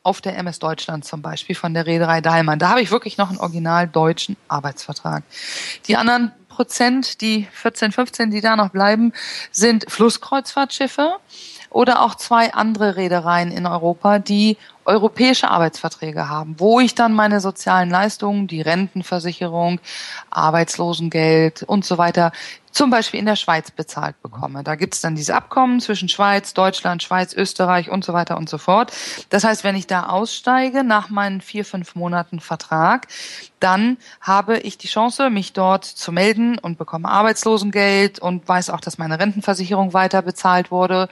[SPEAKER 4] auf der MS Deutschland zum Beispiel von der Reederei Dahlmann. Da habe ich wirklich noch einen original deutschen Arbeitsvertrag. Die anderen Prozent, die 14, 15, die da noch bleiben, sind Flusskreuzfahrtschiffe oder auch zwei andere Reedereien in Europa, die europäische Arbeitsverträge haben, wo ich dann meine sozialen Leistungen, die Rentenversicherung, Arbeitslosengeld und so weiter, zum Beispiel in der Schweiz bezahlt bekomme. Da gibt's dann diese Abkommen zwischen Schweiz, Deutschland, Schweiz, Österreich und so weiter und so fort. Das heißt, wenn ich da aussteige nach meinen vier, fünf Monaten Vertrag, dann habe ich die Chance, mich dort zu melden und bekomme Arbeitslosengeld und weiß auch, dass meine Rentenversicherung weiter bezahlt wurde.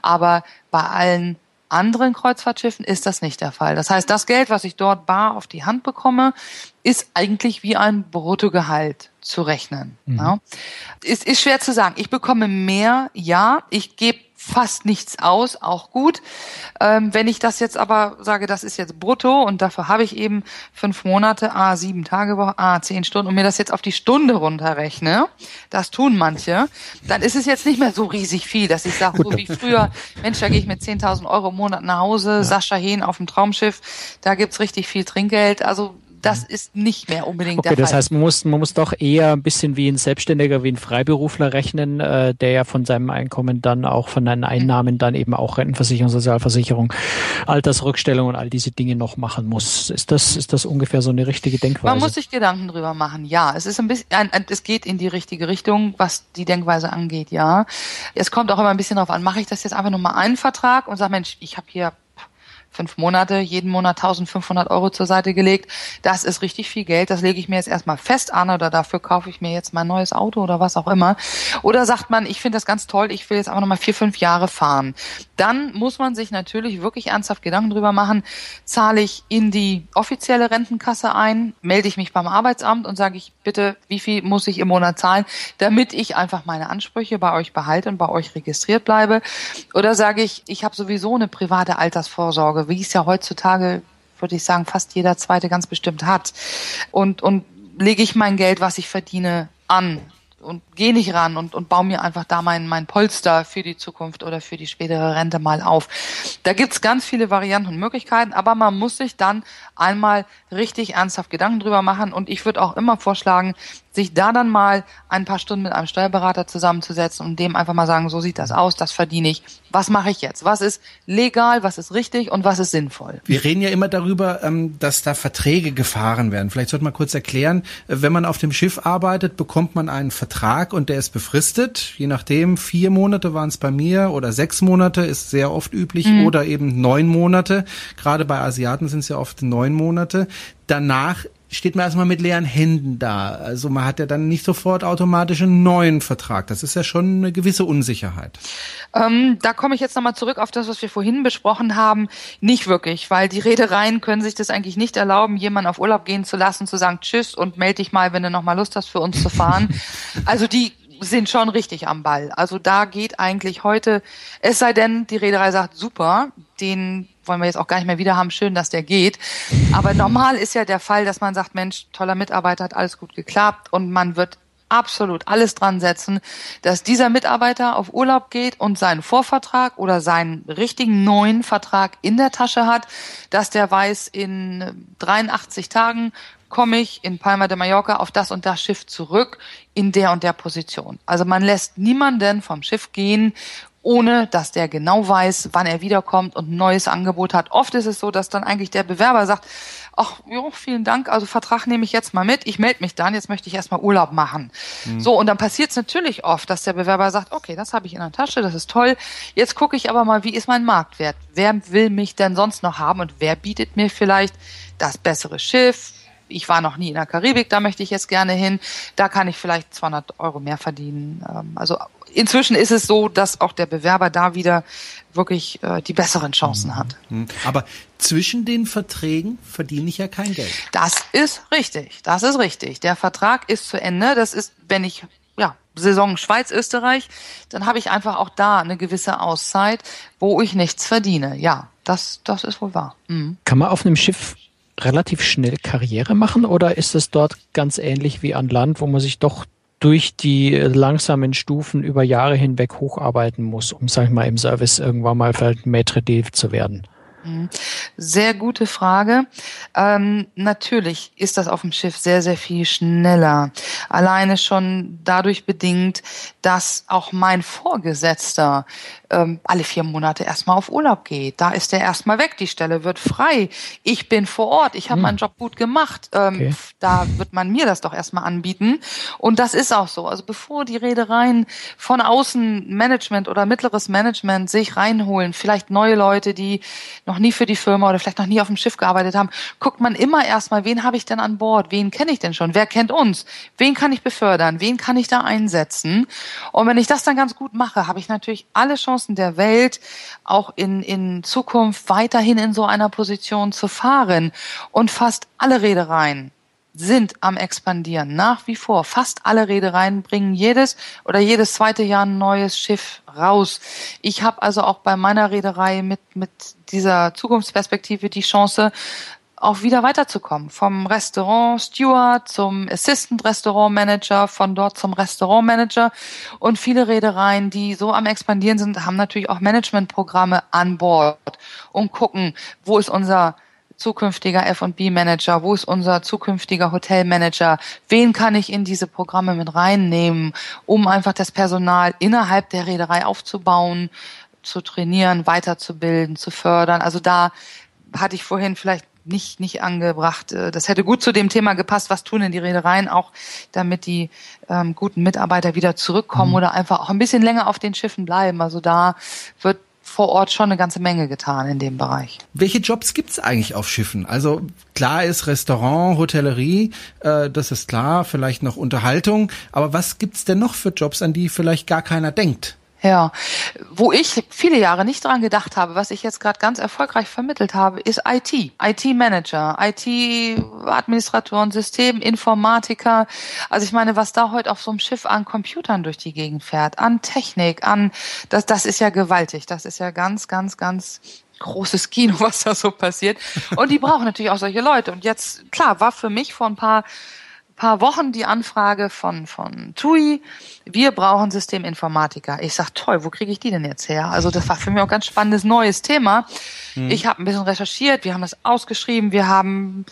[SPEAKER 4] Aber bei allen anderen Kreuzfahrtschiffen ist das nicht der Fall. Das heißt, das Geld, was ich dort bar auf die Hand bekomme, ist eigentlich wie ein Bruttogehalt zu rechnen. Mhm. Ja. Es ist schwer zu sagen. Ich bekomme mehr, ja. Ich gebe fast nichts aus, auch gut. Ähm, wenn ich das jetzt aber sage, das ist jetzt brutto und dafür habe ich eben fünf Monate, a sieben Tage Woche, a zehn Stunden und mir das jetzt auf die Stunde runterrechne, das tun manche, dann ist es jetzt nicht mehr so riesig viel, dass ich sage, so wie früher, Mensch, da gehe ich mit 10.000 Euro im Monat nach Hause, ja. Sascha Hehn auf dem Traumschiff, da gibt's richtig viel Trinkgeld. Also das ist nicht mehr unbedingt
[SPEAKER 3] okay,
[SPEAKER 4] der Fall.
[SPEAKER 3] Das heißt, man muss, man muss doch eher ein bisschen wie ein Selbstständiger, wie ein Freiberufler rechnen, äh, der ja von seinem Einkommen dann auch von seinen Einnahmen mhm. dann eben auch Rentenversicherung, Sozialversicherung, Altersrückstellung und all diese Dinge noch machen muss. Ist das, ist das ungefähr so eine richtige Denkweise?
[SPEAKER 4] Man muss sich Gedanken drüber machen, ja. Es ist ein bisschen, es geht in die richtige Richtung, was die Denkweise angeht, ja. Es kommt auch immer ein bisschen darauf an, mache ich das jetzt einfach nur mal einen Vertrag und sage, Mensch, ich habe hier fünf Monate, jeden Monat 1500 Euro zur Seite gelegt. Das ist richtig viel Geld. Das lege ich mir jetzt erstmal fest an oder dafür kaufe ich mir jetzt mein neues Auto oder was auch immer. Oder sagt man, ich finde das ganz toll, ich will jetzt einfach nochmal vier, fünf Jahre fahren. Dann muss man sich natürlich wirklich ernsthaft Gedanken drüber machen, zahle ich in die offizielle Rentenkasse ein, melde ich mich beim Arbeitsamt und sage ich, bitte, wie viel muss ich im Monat zahlen, damit ich einfach meine Ansprüche bei euch behalte und bei euch registriert bleibe. Oder sage ich, ich habe sowieso eine private Altersvorsorge wie es ja heutzutage, würde ich sagen, fast jeder Zweite ganz bestimmt hat. Und, und lege ich mein Geld, was ich verdiene, an und gehe nicht ran und, und baue mir einfach da mein, mein Polster für die Zukunft oder für die spätere Rente mal auf. Da gibt's ganz viele Varianten und Möglichkeiten, aber man muss sich dann einmal richtig ernsthaft Gedanken drüber machen und ich würde auch immer vorschlagen, sich da dann mal ein paar Stunden mit einem Steuerberater zusammenzusetzen und dem einfach mal sagen, so sieht das aus, das verdiene ich. Was mache ich jetzt? Was ist legal, was ist richtig und was ist sinnvoll?
[SPEAKER 2] Wir reden ja immer darüber, ähm, dass da Verträge gefahren werden. Vielleicht sollte man kurz erklären, äh, wenn man auf dem Schiff arbeitet, bekommt man einen Vertrag und der ist befristet. Je nachdem, vier Monate waren es bei mir oder sechs Monate ist sehr oft üblich mhm. oder eben neun Monate. Gerade bei Asiaten sind es ja oft neun Monate. Danach steht man erstmal mit leeren Händen da. Also man hat ja dann nicht sofort automatisch einen neuen Vertrag. Das ist ja schon eine gewisse Unsicherheit.
[SPEAKER 4] Ähm, da komme ich jetzt nochmal zurück auf das, was wir vorhin besprochen haben. Nicht wirklich, weil die Reedereien können sich das eigentlich nicht erlauben, jemanden auf Urlaub gehen zu lassen, zu sagen Tschüss und melde dich mal, wenn du nochmal Lust hast, für uns zu fahren. *laughs* also die sind schon richtig am Ball. Also da geht eigentlich heute, es sei denn, die Reederei sagt, super, den wollen wir jetzt auch gar nicht mehr wieder haben, schön, dass der geht. Aber normal ist ja der Fall, dass man sagt, Mensch, toller Mitarbeiter, hat alles gut geklappt und man wird absolut alles dran setzen, dass dieser Mitarbeiter auf Urlaub geht und seinen Vorvertrag oder seinen richtigen neuen Vertrag in der Tasche hat, dass der weiß, in 83 Tagen komme ich in Palma de Mallorca auf das und das Schiff zurück in der und der Position. Also man lässt niemanden vom Schiff gehen, ohne dass der genau weiß, wann er wiederkommt und ein neues Angebot hat. Oft ist es so, dass dann eigentlich der Bewerber sagt, ach, jo, vielen Dank, also Vertrag nehme ich jetzt mal mit, ich melde mich dann, jetzt möchte ich erstmal Urlaub machen. Mhm. So, und dann passiert es natürlich oft, dass der Bewerber sagt, okay, das habe ich in der Tasche, das ist toll, jetzt gucke ich aber mal, wie ist mein Marktwert? Wer will mich denn sonst noch haben und wer bietet mir vielleicht das bessere Schiff, ich war noch nie in der Karibik, da möchte ich jetzt gerne hin, da kann ich vielleicht 200 Euro mehr verdienen. Ähm, also inzwischen ist es so, dass auch der Bewerber da wieder wirklich äh, die besseren Chancen hat.
[SPEAKER 2] Mhm. Aber zwischen den Verträgen verdiene ich ja kein Geld.
[SPEAKER 4] Das ist richtig, das ist richtig. Der Vertrag ist zu Ende, das ist, wenn ich ja, Saison Schweiz, Österreich, dann habe ich einfach auch da eine gewisse Auszeit, wo ich nichts verdiene. Ja, das, das ist wohl wahr.
[SPEAKER 3] Mhm. Kann man auf einem Schiff relativ schnell Karriere machen oder ist es dort ganz ähnlich wie an Land, wo man sich doch durch die langsamen Stufen über Jahre hinweg hocharbeiten muss, um, sag ich mal, im Service irgendwann mal vielleicht Maitre d' zu werden?
[SPEAKER 4] Mhm. Sehr gute Frage. Ähm, natürlich ist das auf dem Schiff sehr, sehr viel schneller. Alleine schon dadurch bedingt, dass auch mein Vorgesetzter ähm, alle vier Monate erstmal auf Urlaub geht. Da ist er erstmal weg, die Stelle wird frei. Ich bin vor Ort, ich habe hm. meinen Job gut gemacht. Ähm, okay. Da wird man mir das doch erstmal anbieten. Und das ist auch so. Also bevor die Reedereien von außen Management oder mittleres Management sich reinholen, vielleicht neue Leute, die noch nie für die Firma oder vielleicht noch nie auf dem Schiff gearbeitet haben, guckt man immer erstmal, wen habe ich denn an Bord? Wen kenne ich denn schon? Wer kennt uns? Wen kann ich befördern? Wen kann ich da einsetzen? Und wenn ich das dann ganz gut mache, habe ich natürlich alle Chancen, Chancen der Welt, auch in, in Zukunft weiterhin in so einer Position zu fahren. Und fast alle Reedereien sind am expandieren, nach wie vor. Fast alle Reedereien bringen jedes oder jedes zweite Jahr ein neues Schiff raus. Ich habe also auch bei meiner Reederei mit, mit dieser Zukunftsperspektive die Chance, auch wieder weiterzukommen. Vom Restaurant Steward zum Assistant Restaurant Manager, von dort zum Restaurant Manager. Und viele Reedereien, die so am expandieren sind, haben natürlich auch Managementprogramme an Bord und gucken, wo ist unser zukünftiger F&B Manager, wo ist unser zukünftiger Hotelmanager, wen kann ich in diese Programme mit reinnehmen, um einfach das Personal innerhalb der Reederei aufzubauen, zu trainieren, weiterzubilden, zu fördern. Also da hatte ich vorhin vielleicht nicht, nicht angebracht. Äh, das hätte gut zu dem Thema gepasst, was tun denn die Reedereien auch, damit die ähm, guten Mitarbeiter wieder zurückkommen mhm. oder einfach auch ein bisschen länger auf den Schiffen bleiben. Also da wird vor Ort schon eine ganze Menge getan in dem Bereich.
[SPEAKER 2] Welche Jobs gibt's eigentlich auf Schiffen? Also klar ist Restaurant, Hotellerie, äh, das ist klar, vielleicht noch Unterhaltung, aber was gibt's denn noch für Jobs, an die vielleicht gar keiner denkt?
[SPEAKER 4] Ja, wo ich viele Jahre nicht dran gedacht habe, was ich jetzt gerade ganz erfolgreich vermittelt habe, ist IT, IT-Manager, IT-Administratoren, Systeminformatiker. Also ich meine, was da heute auf so einem Schiff an Computern durch die Gegend fährt, an Technik, an das, das ist ja gewaltig. Das ist ja ganz, ganz, ganz großes Kino, *laughs* was da so passiert. Und die brauchen natürlich auch solche Leute. Und jetzt, klar, war für mich vor ein paar paar Wochen die Anfrage von, von TUI, wir brauchen Systeminformatiker. Ich sag, toll, wo kriege ich die denn jetzt her? Also das war für mich auch ein ganz spannendes neues Thema. Mhm. Ich habe ein bisschen recherchiert, wir haben das ausgeschrieben, wir haben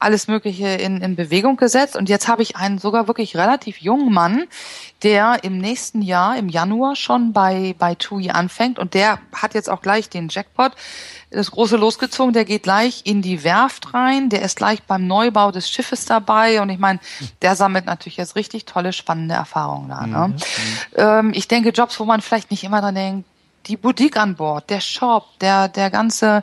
[SPEAKER 4] alles Mögliche in, in Bewegung gesetzt und jetzt habe ich einen sogar wirklich relativ jungen Mann, der im nächsten Jahr, im Januar schon bei, bei TUI anfängt und der hat jetzt auch gleich den Jackpot das große losgezogen, der geht gleich in die Werft rein, der ist gleich beim Neubau des Schiffes dabei und ich meine, der sammelt natürlich jetzt richtig tolle, spannende Erfahrungen da. Ne? Mhm. Ähm, ich denke, Jobs, wo man vielleicht nicht immer dran denkt, die Boutique an Bord, der Shop, der, der ganze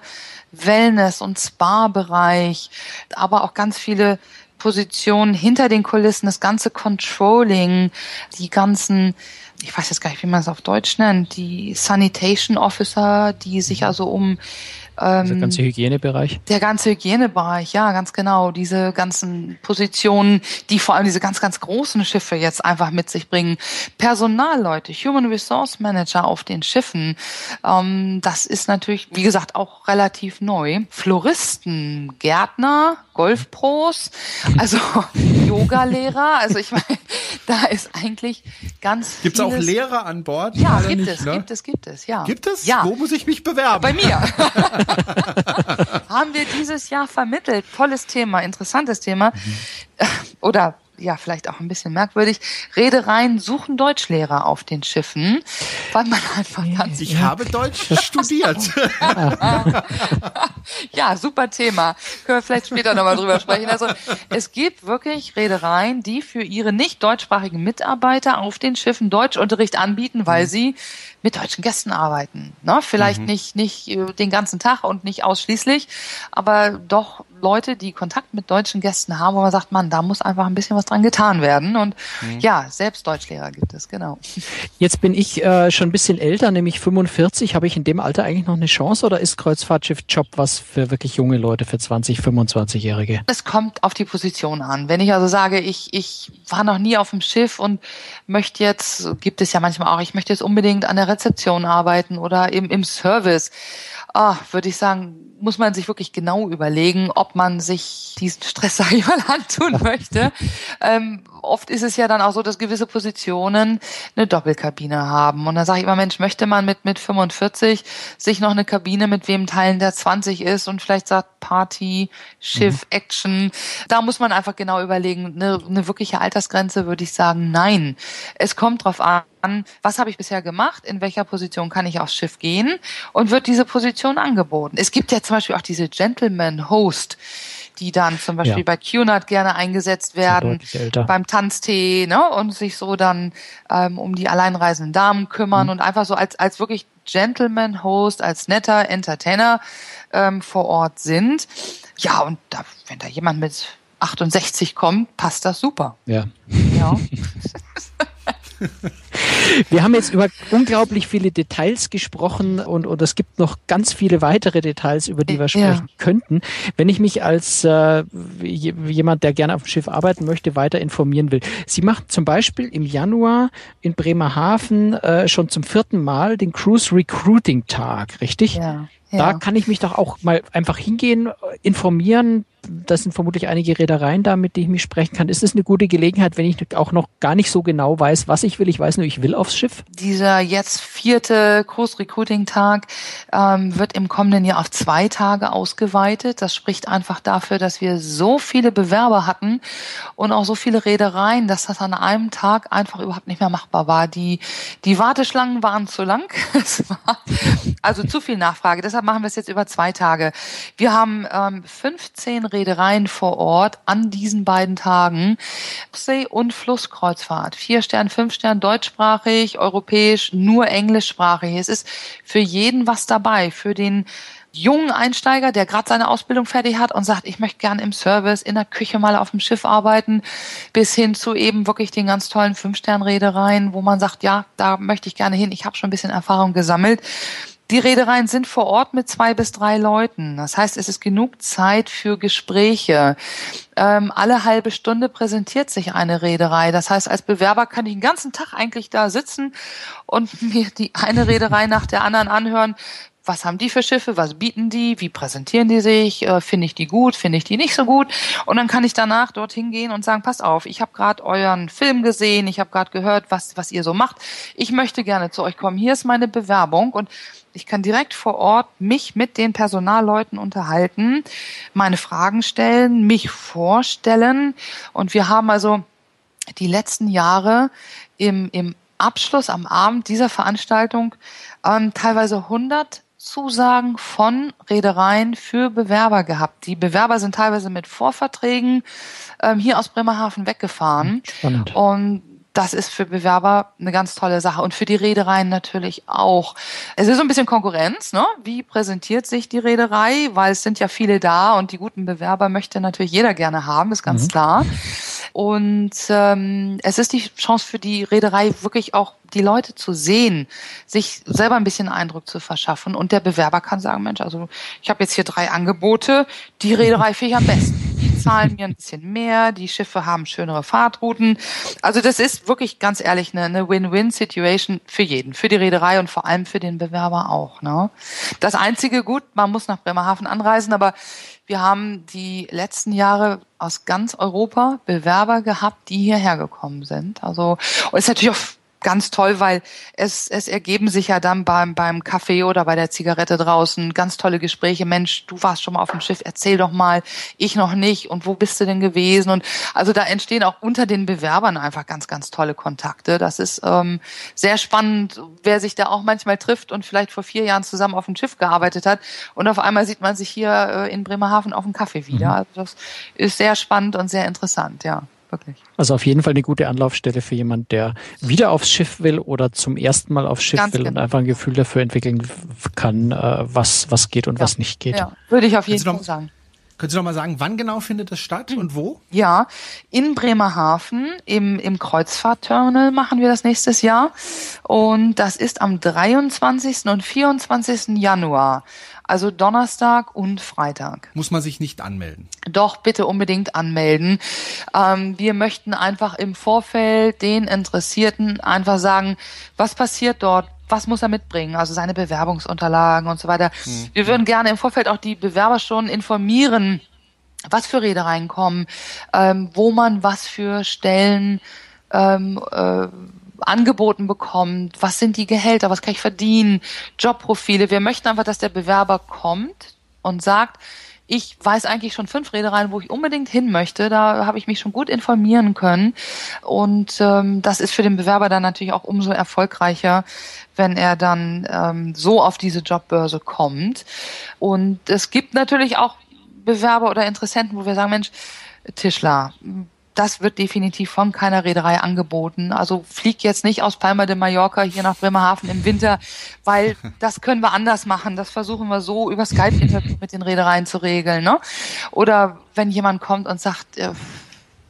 [SPEAKER 4] Wellness- und Spa-Bereich, aber auch ganz viele Positionen hinter den Kulissen, das ganze Controlling, die ganzen ich weiß jetzt gar nicht, wie man es auf Deutsch nennt, die Sanitation Officer, die sich mhm. also um
[SPEAKER 3] der ganze Hygienebereich?
[SPEAKER 4] Der ganze Hygienebereich, ja, ganz genau. Diese ganzen Positionen, die vor allem diese ganz, ganz großen Schiffe jetzt einfach mit sich bringen. Personalleute, Human Resource Manager auf den Schiffen, ähm, das ist natürlich, wie gesagt, auch relativ neu. Floristen, Gärtner, Golfpros, also *laughs* Yogalehrer, also ich meine, da ist eigentlich ganz
[SPEAKER 2] Gibt's auch Lehrer an Bord?
[SPEAKER 4] Ja, gibt nicht, es, ne? gibt es, gibt es, ja.
[SPEAKER 2] Gibt es?
[SPEAKER 4] Ja.
[SPEAKER 2] Wo muss ich mich bewerben?
[SPEAKER 4] Bei mir. *laughs* haben wir dieses Jahr vermittelt. Tolles Thema, interessantes Thema. Mhm. Oder ja vielleicht auch ein bisschen merkwürdig. Reedereien suchen Deutschlehrer auf den Schiffen, weil man einfach ganz
[SPEAKER 2] Ich habe Deutsch *laughs* studiert. *laughs*
[SPEAKER 4] ja, super Thema. Können wir vielleicht später nochmal drüber sprechen. Also es gibt wirklich Reedereien, die für ihre nicht deutschsprachigen Mitarbeiter auf den Schiffen Deutschunterricht anbieten, weil mhm. sie mit deutschen Gästen arbeiten. Ne? Vielleicht mhm. nicht, nicht äh, den ganzen Tag und nicht ausschließlich, aber doch Leute, die Kontakt mit deutschen Gästen haben, wo man sagt, man, da muss einfach ein bisschen was dran getan werden. Und mhm. ja, selbst Deutschlehrer gibt es, genau.
[SPEAKER 3] Jetzt bin ich äh, schon ein bisschen älter, nämlich 45. Habe ich in dem Alter eigentlich noch eine Chance oder ist Kreuzfahrtschiff-Job was für wirklich junge Leute, für 20, 25-Jährige?
[SPEAKER 4] Es kommt auf die Position an. Wenn ich also sage, ich, ich war noch nie auf dem Schiff und möchte jetzt, gibt es ja manchmal auch, ich möchte jetzt unbedingt an der Rezeption arbeiten oder im, im Service oh, würde ich sagen, muss man sich wirklich genau überlegen, ob man sich diesen Stress, *laughs* sag ich mal, antun möchte. Ähm, oft ist es ja dann auch so, dass gewisse Positionen eine Doppelkabine haben. Und dann sage ich immer, Mensch, möchte man mit, mit 45 sich noch eine Kabine mit wem teilen, der 20 ist und vielleicht sagt Party, Schiff, mhm. Action. Da muss man einfach genau überlegen, eine, eine wirkliche Altersgrenze würde ich sagen, nein. Es kommt drauf an, was habe ich bisher gemacht, in welcher Position kann ich aufs Schiff gehen und wird diese Position angeboten. Es gibt ja zum Beispiel auch diese Gentleman Host, die dann zum Beispiel ja. bei QNAT gerne eingesetzt werden, beim Tanztee, ne, und sich so dann ähm, um die alleinreisenden Damen kümmern mhm. und einfach so als, als wirklich Gentleman Host, als netter Entertainer ähm, vor Ort sind. Ja, und da, wenn da jemand mit 68 kommt, passt das super.
[SPEAKER 3] Ja. ja. *laughs* *laughs* *laughs* Wir haben jetzt über unglaublich viele Details gesprochen und, und es gibt noch ganz viele weitere Details, über die wir sprechen ja. könnten. Wenn ich mich als äh, jemand, der gerne auf dem Schiff arbeiten möchte, weiter informieren will. Sie machen zum Beispiel im Januar in Bremerhaven äh, schon zum vierten Mal den Cruise Recruiting Tag, richtig? Ja. Da kann ich mich doch auch mal einfach hingehen, informieren. Das sind vermutlich einige Reedereien da, mit denen ich mich sprechen kann. Ist es eine gute Gelegenheit, wenn ich auch noch gar nicht so genau weiß, was ich will? Ich weiß nur, ich will aufs Schiff.
[SPEAKER 4] Dieser jetzt vierte Kurs Recruiting Tag ähm, wird im kommenden Jahr auf zwei Tage ausgeweitet. Das spricht einfach dafür, dass wir so viele Bewerber hatten und auch so viele Reedereien, dass das an einem Tag einfach überhaupt nicht mehr machbar war. Die, die Warteschlangen waren zu lang. *laughs* es war also zu viel Nachfrage. Deshalb machen wir es jetzt über zwei Tage. Wir haben ähm, 15 Reedereien vor Ort an diesen beiden Tagen. See- und Flusskreuzfahrt. Vier Stern, fünf Stern, deutschsprachig, europäisch, nur englischsprachig. Es ist für jeden was dabei. Für den jungen Einsteiger, der gerade seine Ausbildung fertig hat und sagt, ich möchte gern im Service, in der Küche mal auf dem Schiff arbeiten, bis hin zu eben wirklich den ganz tollen Fünf-Stern-Reedereien, wo man sagt, ja, da möchte ich gerne hin, ich habe schon ein bisschen Erfahrung gesammelt. Die Reedereien sind vor Ort mit zwei bis drei Leuten. Das heißt, es ist genug Zeit für Gespräche. Ähm, alle halbe Stunde präsentiert sich eine Reederei. Das heißt, als Bewerber kann ich den ganzen Tag eigentlich da sitzen und *laughs* mir die eine Reederei nach der anderen anhören. Was haben die für Schiffe? Was bieten die? Wie präsentieren die sich? Äh, finde ich die gut? Finde ich die nicht so gut? Und dann kann ich danach dorthin gehen und sagen, passt auf, ich habe gerade euren Film gesehen, ich habe gerade gehört, was, was ihr so macht. Ich möchte gerne zu euch kommen. Hier ist meine Bewerbung. Und ich kann direkt vor Ort mich mit den Personalleuten unterhalten, meine Fragen stellen, mich vorstellen. Und wir haben also die letzten Jahre im, im Abschluss am Abend dieser Veranstaltung ähm, teilweise 100 Zusagen von Reedereien für Bewerber gehabt. Die Bewerber sind teilweise mit Vorverträgen ähm, hier aus Bremerhaven weggefahren. Spannend. Und das ist für Bewerber eine ganz tolle Sache und für die Reedereien natürlich auch. Es ist so ein bisschen Konkurrenz, ne? Wie präsentiert sich die Reederei? Weil es sind ja viele da und die guten Bewerber möchte natürlich jeder gerne haben, ist ganz mhm. klar. Und ähm, es ist die Chance für die Reederei wirklich auch die Leute zu sehen, sich selber ein bisschen Eindruck zu verschaffen. Und der Bewerber kann sagen, Mensch, also ich habe jetzt hier drei Angebote, die Reederei finde ich am besten zahlen mir ein bisschen mehr, die Schiffe haben schönere Fahrtrouten. Also das ist wirklich ganz ehrlich eine, eine Win-Win-Situation für jeden, für die Reederei und vor allem für den Bewerber auch. Ne? Das einzige gut, man muss nach Bremerhaven anreisen, aber wir haben die letzten Jahre aus ganz Europa Bewerber gehabt, die hierher gekommen sind. Also und ist natürlich auch ganz toll, weil es, es ergeben sich ja dann beim, beim Kaffee oder bei der Zigarette draußen ganz tolle Gespräche. Mensch, du warst schon mal auf dem Schiff, erzähl doch mal, ich noch nicht und wo bist du denn gewesen? Und also da entstehen auch unter den Bewerbern einfach ganz, ganz tolle Kontakte. Das ist ähm, sehr spannend, wer sich da auch manchmal trifft und vielleicht vor vier Jahren zusammen auf dem Schiff gearbeitet hat und auf einmal sieht man sich hier äh, in Bremerhaven auf dem Kaffee wieder. Mhm. Also das ist sehr spannend und sehr interessant, ja wirklich.
[SPEAKER 3] Also auf jeden Fall eine gute Anlaufstelle für jemand, der wieder aufs Schiff will oder zum ersten Mal aufs Schiff Ganz will genau. und einfach ein Gefühl dafür entwickeln kann, äh, was, was geht und ja. was nicht geht. Ja,
[SPEAKER 4] würde ich auf jeden Fall sagen.
[SPEAKER 2] Können Sie noch mal sagen, wann genau findet das statt und wo?
[SPEAKER 4] Ja, in Bremerhaven im, im Kreuzfahrtterminal machen wir das nächstes Jahr. Und das ist am 23. und 24. Januar. Also Donnerstag und Freitag.
[SPEAKER 2] Muss man sich nicht anmelden?
[SPEAKER 4] Doch, bitte unbedingt anmelden. Ähm, wir möchten einfach im Vorfeld den Interessierten einfach sagen, was passiert dort, was muss er mitbringen, also seine Bewerbungsunterlagen und so weiter. Mhm. Wir würden gerne im Vorfeld auch die Bewerber schon informieren, was für Reedereien kommen, ähm, wo man was für Stellen ähm, äh, angeboten bekommt, was sind die Gehälter, was kann ich verdienen, Jobprofile. Wir möchten einfach, dass der Bewerber kommt und sagt, ich weiß eigentlich schon fünf Reedereien, wo ich unbedingt hin möchte. Da habe ich mich schon gut informieren können. Und ähm, das ist für den Bewerber dann natürlich auch umso erfolgreicher, wenn er dann ähm, so auf diese Jobbörse kommt. Und es gibt natürlich auch Bewerber oder Interessenten, wo wir sagen, Mensch, Tischler, das wird definitiv von keiner Reederei angeboten. Also fliegt jetzt nicht aus Palma de Mallorca hier nach Bremerhaven im Winter, weil *laughs* das können wir anders machen. Das versuchen wir so über Skype-Interview mit den Reedereien zu regeln. Ne? Oder wenn jemand kommt und sagt, äh,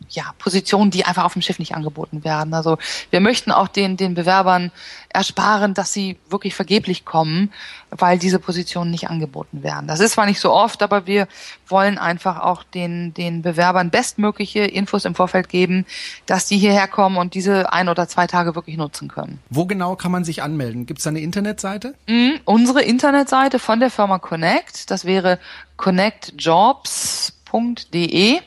[SPEAKER 4] ja, Positionen, die einfach auf dem Schiff nicht angeboten werden. Also wir möchten auch den, den Bewerbern ersparen, dass sie wirklich vergeblich kommen, weil diese Positionen nicht angeboten werden. Das ist zwar nicht so oft, aber wir wollen einfach auch den, den Bewerbern bestmögliche Infos im Vorfeld geben, dass die hierher kommen und diese ein oder zwei Tage wirklich nutzen können.
[SPEAKER 2] Wo genau kann man sich anmelden? Gibt es eine Internetseite?
[SPEAKER 4] Mhm, unsere Internetseite von der Firma Connect, das wäre connectjobs.de.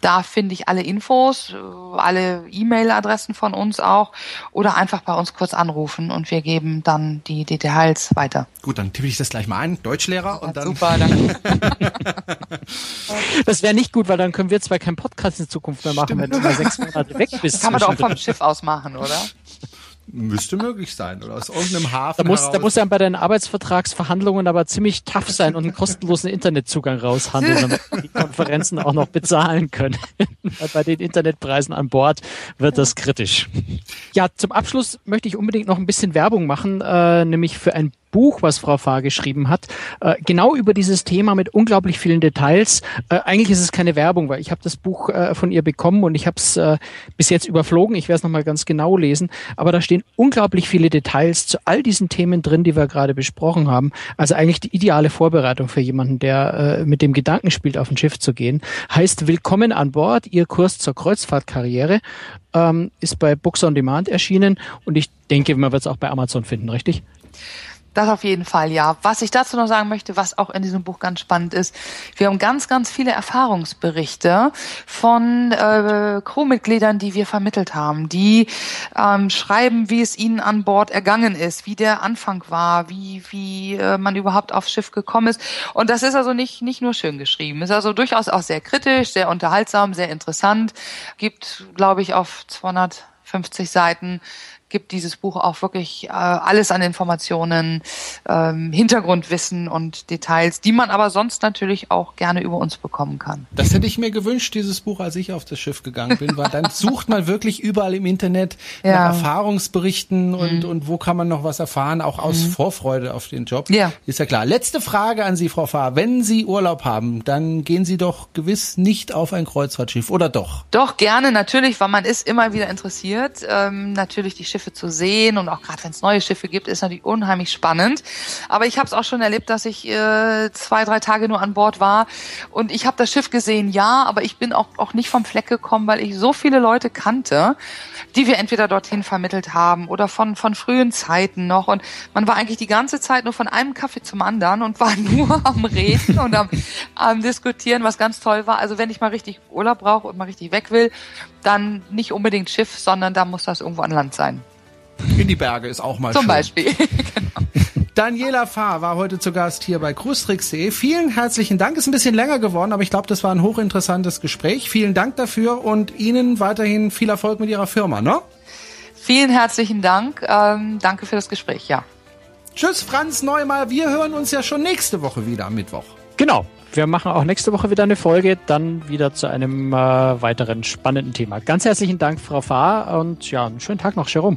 [SPEAKER 4] Da finde ich alle Infos, äh, alle E-Mail-Adressen von uns auch oder einfach bei uns kurz anrufen und wir geben dann die Details weiter.
[SPEAKER 2] Gut, dann tippe ich das gleich mal ein. Deutschlehrer und dann.
[SPEAKER 4] Super, danke. *laughs*
[SPEAKER 3] das wäre nicht gut, weil dann können wir zwei keinen Podcast in Zukunft mehr machen, Stimmt. wenn du mal sechs Monate weg *laughs* bist. Das
[SPEAKER 4] kann man doch vom Schiff aus machen, oder?
[SPEAKER 2] Müsste möglich sein oder aus irgendeinem Hafen.
[SPEAKER 3] Da muss, da muss er bei den Arbeitsvertragsverhandlungen aber ziemlich tough sein und einen kostenlosen Internetzugang raushandeln, damit die Konferenzen auch noch bezahlen können. *laughs* bei den Internetpreisen an Bord wird das kritisch. Ja, zum Abschluss möchte ich unbedingt noch ein bisschen Werbung machen, äh, nämlich für ein Buch, was Frau Fahr geschrieben hat, äh, genau über dieses Thema mit unglaublich vielen Details. Äh, eigentlich ist es keine Werbung, weil ich habe das Buch äh, von ihr bekommen und ich habe es äh, bis jetzt überflogen. Ich werde es nochmal ganz genau lesen. Aber da stehen unglaublich viele Details zu all diesen Themen drin, die wir gerade besprochen haben. Also eigentlich die ideale Vorbereitung für jemanden, der äh, mit dem Gedanken spielt, auf ein Schiff zu gehen. Heißt Willkommen an Bord, Ihr Kurs zur Kreuzfahrtkarriere. Ähm, ist bei Books on Demand erschienen und ich denke, man wird es auch bei Amazon finden, richtig?
[SPEAKER 4] Das auf jeden Fall, ja. Was ich dazu noch sagen möchte, was auch in diesem Buch ganz spannend ist, wir haben ganz, ganz viele Erfahrungsberichte von äh, Crewmitgliedern, die wir vermittelt haben, die ähm, schreiben, wie es ihnen an Bord ergangen ist, wie der Anfang war, wie, wie äh, man überhaupt aufs Schiff gekommen ist. Und das ist also nicht, nicht nur schön geschrieben, ist also durchaus auch sehr kritisch, sehr unterhaltsam, sehr interessant, gibt, glaube ich, auf 250 Seiten gibt dieses Buch auch wirklich äh, alles an Informationen, ähm, Hintergrundwissen und Details, die man aber sonst natürlich auch gerne über uns bekommen kann.
[SPEAKER 2] Das hätte ich mir gewünscht, dieses Buch, als ich auf das Schiff gegangen bin, weil dann *laughs* sucht man wirklich überall im Internet ja. nach Erfahrungsberichten und, mhm. und wo kann man noch was erfahren, auch aus mhm. Vorfreude auf den Job. Ja. Ist ja klar. Letzte Frage an Sie, Frau Fahr. Wenn Sie Urlaub haben, dann gehen Sie doch gewiss nicht auf ein Kreuzfahrtschiff, oder doch?
[SPEAKER 4] Doch, gerne, natürlich, weil man ist immer wieder interessiert. Ähm, natürlich die Schiffe Schiffe zu sehen und auch gerade wenn es neue Schiffe gibt, ist natürlich unheimlich spannend. Aber ich habe es auch schon erlebt, dass ich äh, zwei, drei Tage nur an Bord war und ich habe das Schiff gesehen, ja, aber ich bin auch, auch nicht vom Fleck gekommen, weil ich so viele Leute kannte, die wir entweder dorthin vermittelt haben oder von, von frühen Zeiten noch. Und man war eigentlich die ganze Zeit nur von einem Kaffee zum anderen und war *laughs* nur am Reden und am, am Diskutieren, was ganz toll war. Also wenn ich mal richtig Urlaub brauche und mal richtig weg will, dann nicht unbedingt Schiff, sondern da muss das irgendwo an Land sein.
[SPEAKER 2] In die Berge ist auch mal
[SPEAKER 4] Zum
[SPEAKER 2] schön.
[SPEAKER 4] Beispiel. *laughs* genau.
[SPEAKER 2] Daniela Fahr war heute zu Gast hier bei Cruistricks.de. Vielen herzlichen Dank. Ist ein bisschen länger geworden, aber ich glaube, das war ein hochinteressantes Gespräch. Vielen Dank dafür und Ihnen weiterhin viel Erfolg mit Ihrer Firma, ne?
[SPEAKER 4] Vielen herzlichen Dank. Ähm, danke für das Gespräch, ja.
[SPEAKER 2] Tschüss, Franz Neumal. Wir hören uns ja schon nächste Woche wieder am Mittwoch.
[SPEAKER 3] Genau. Wir machen auch nächste Woche wieder eine Folge, dann wieder zu einem äh, weiteren spannenden Thema. Ganz herzlichen Dank, Frau Fahr, und ja, einen schönen Tag noch, Jerome.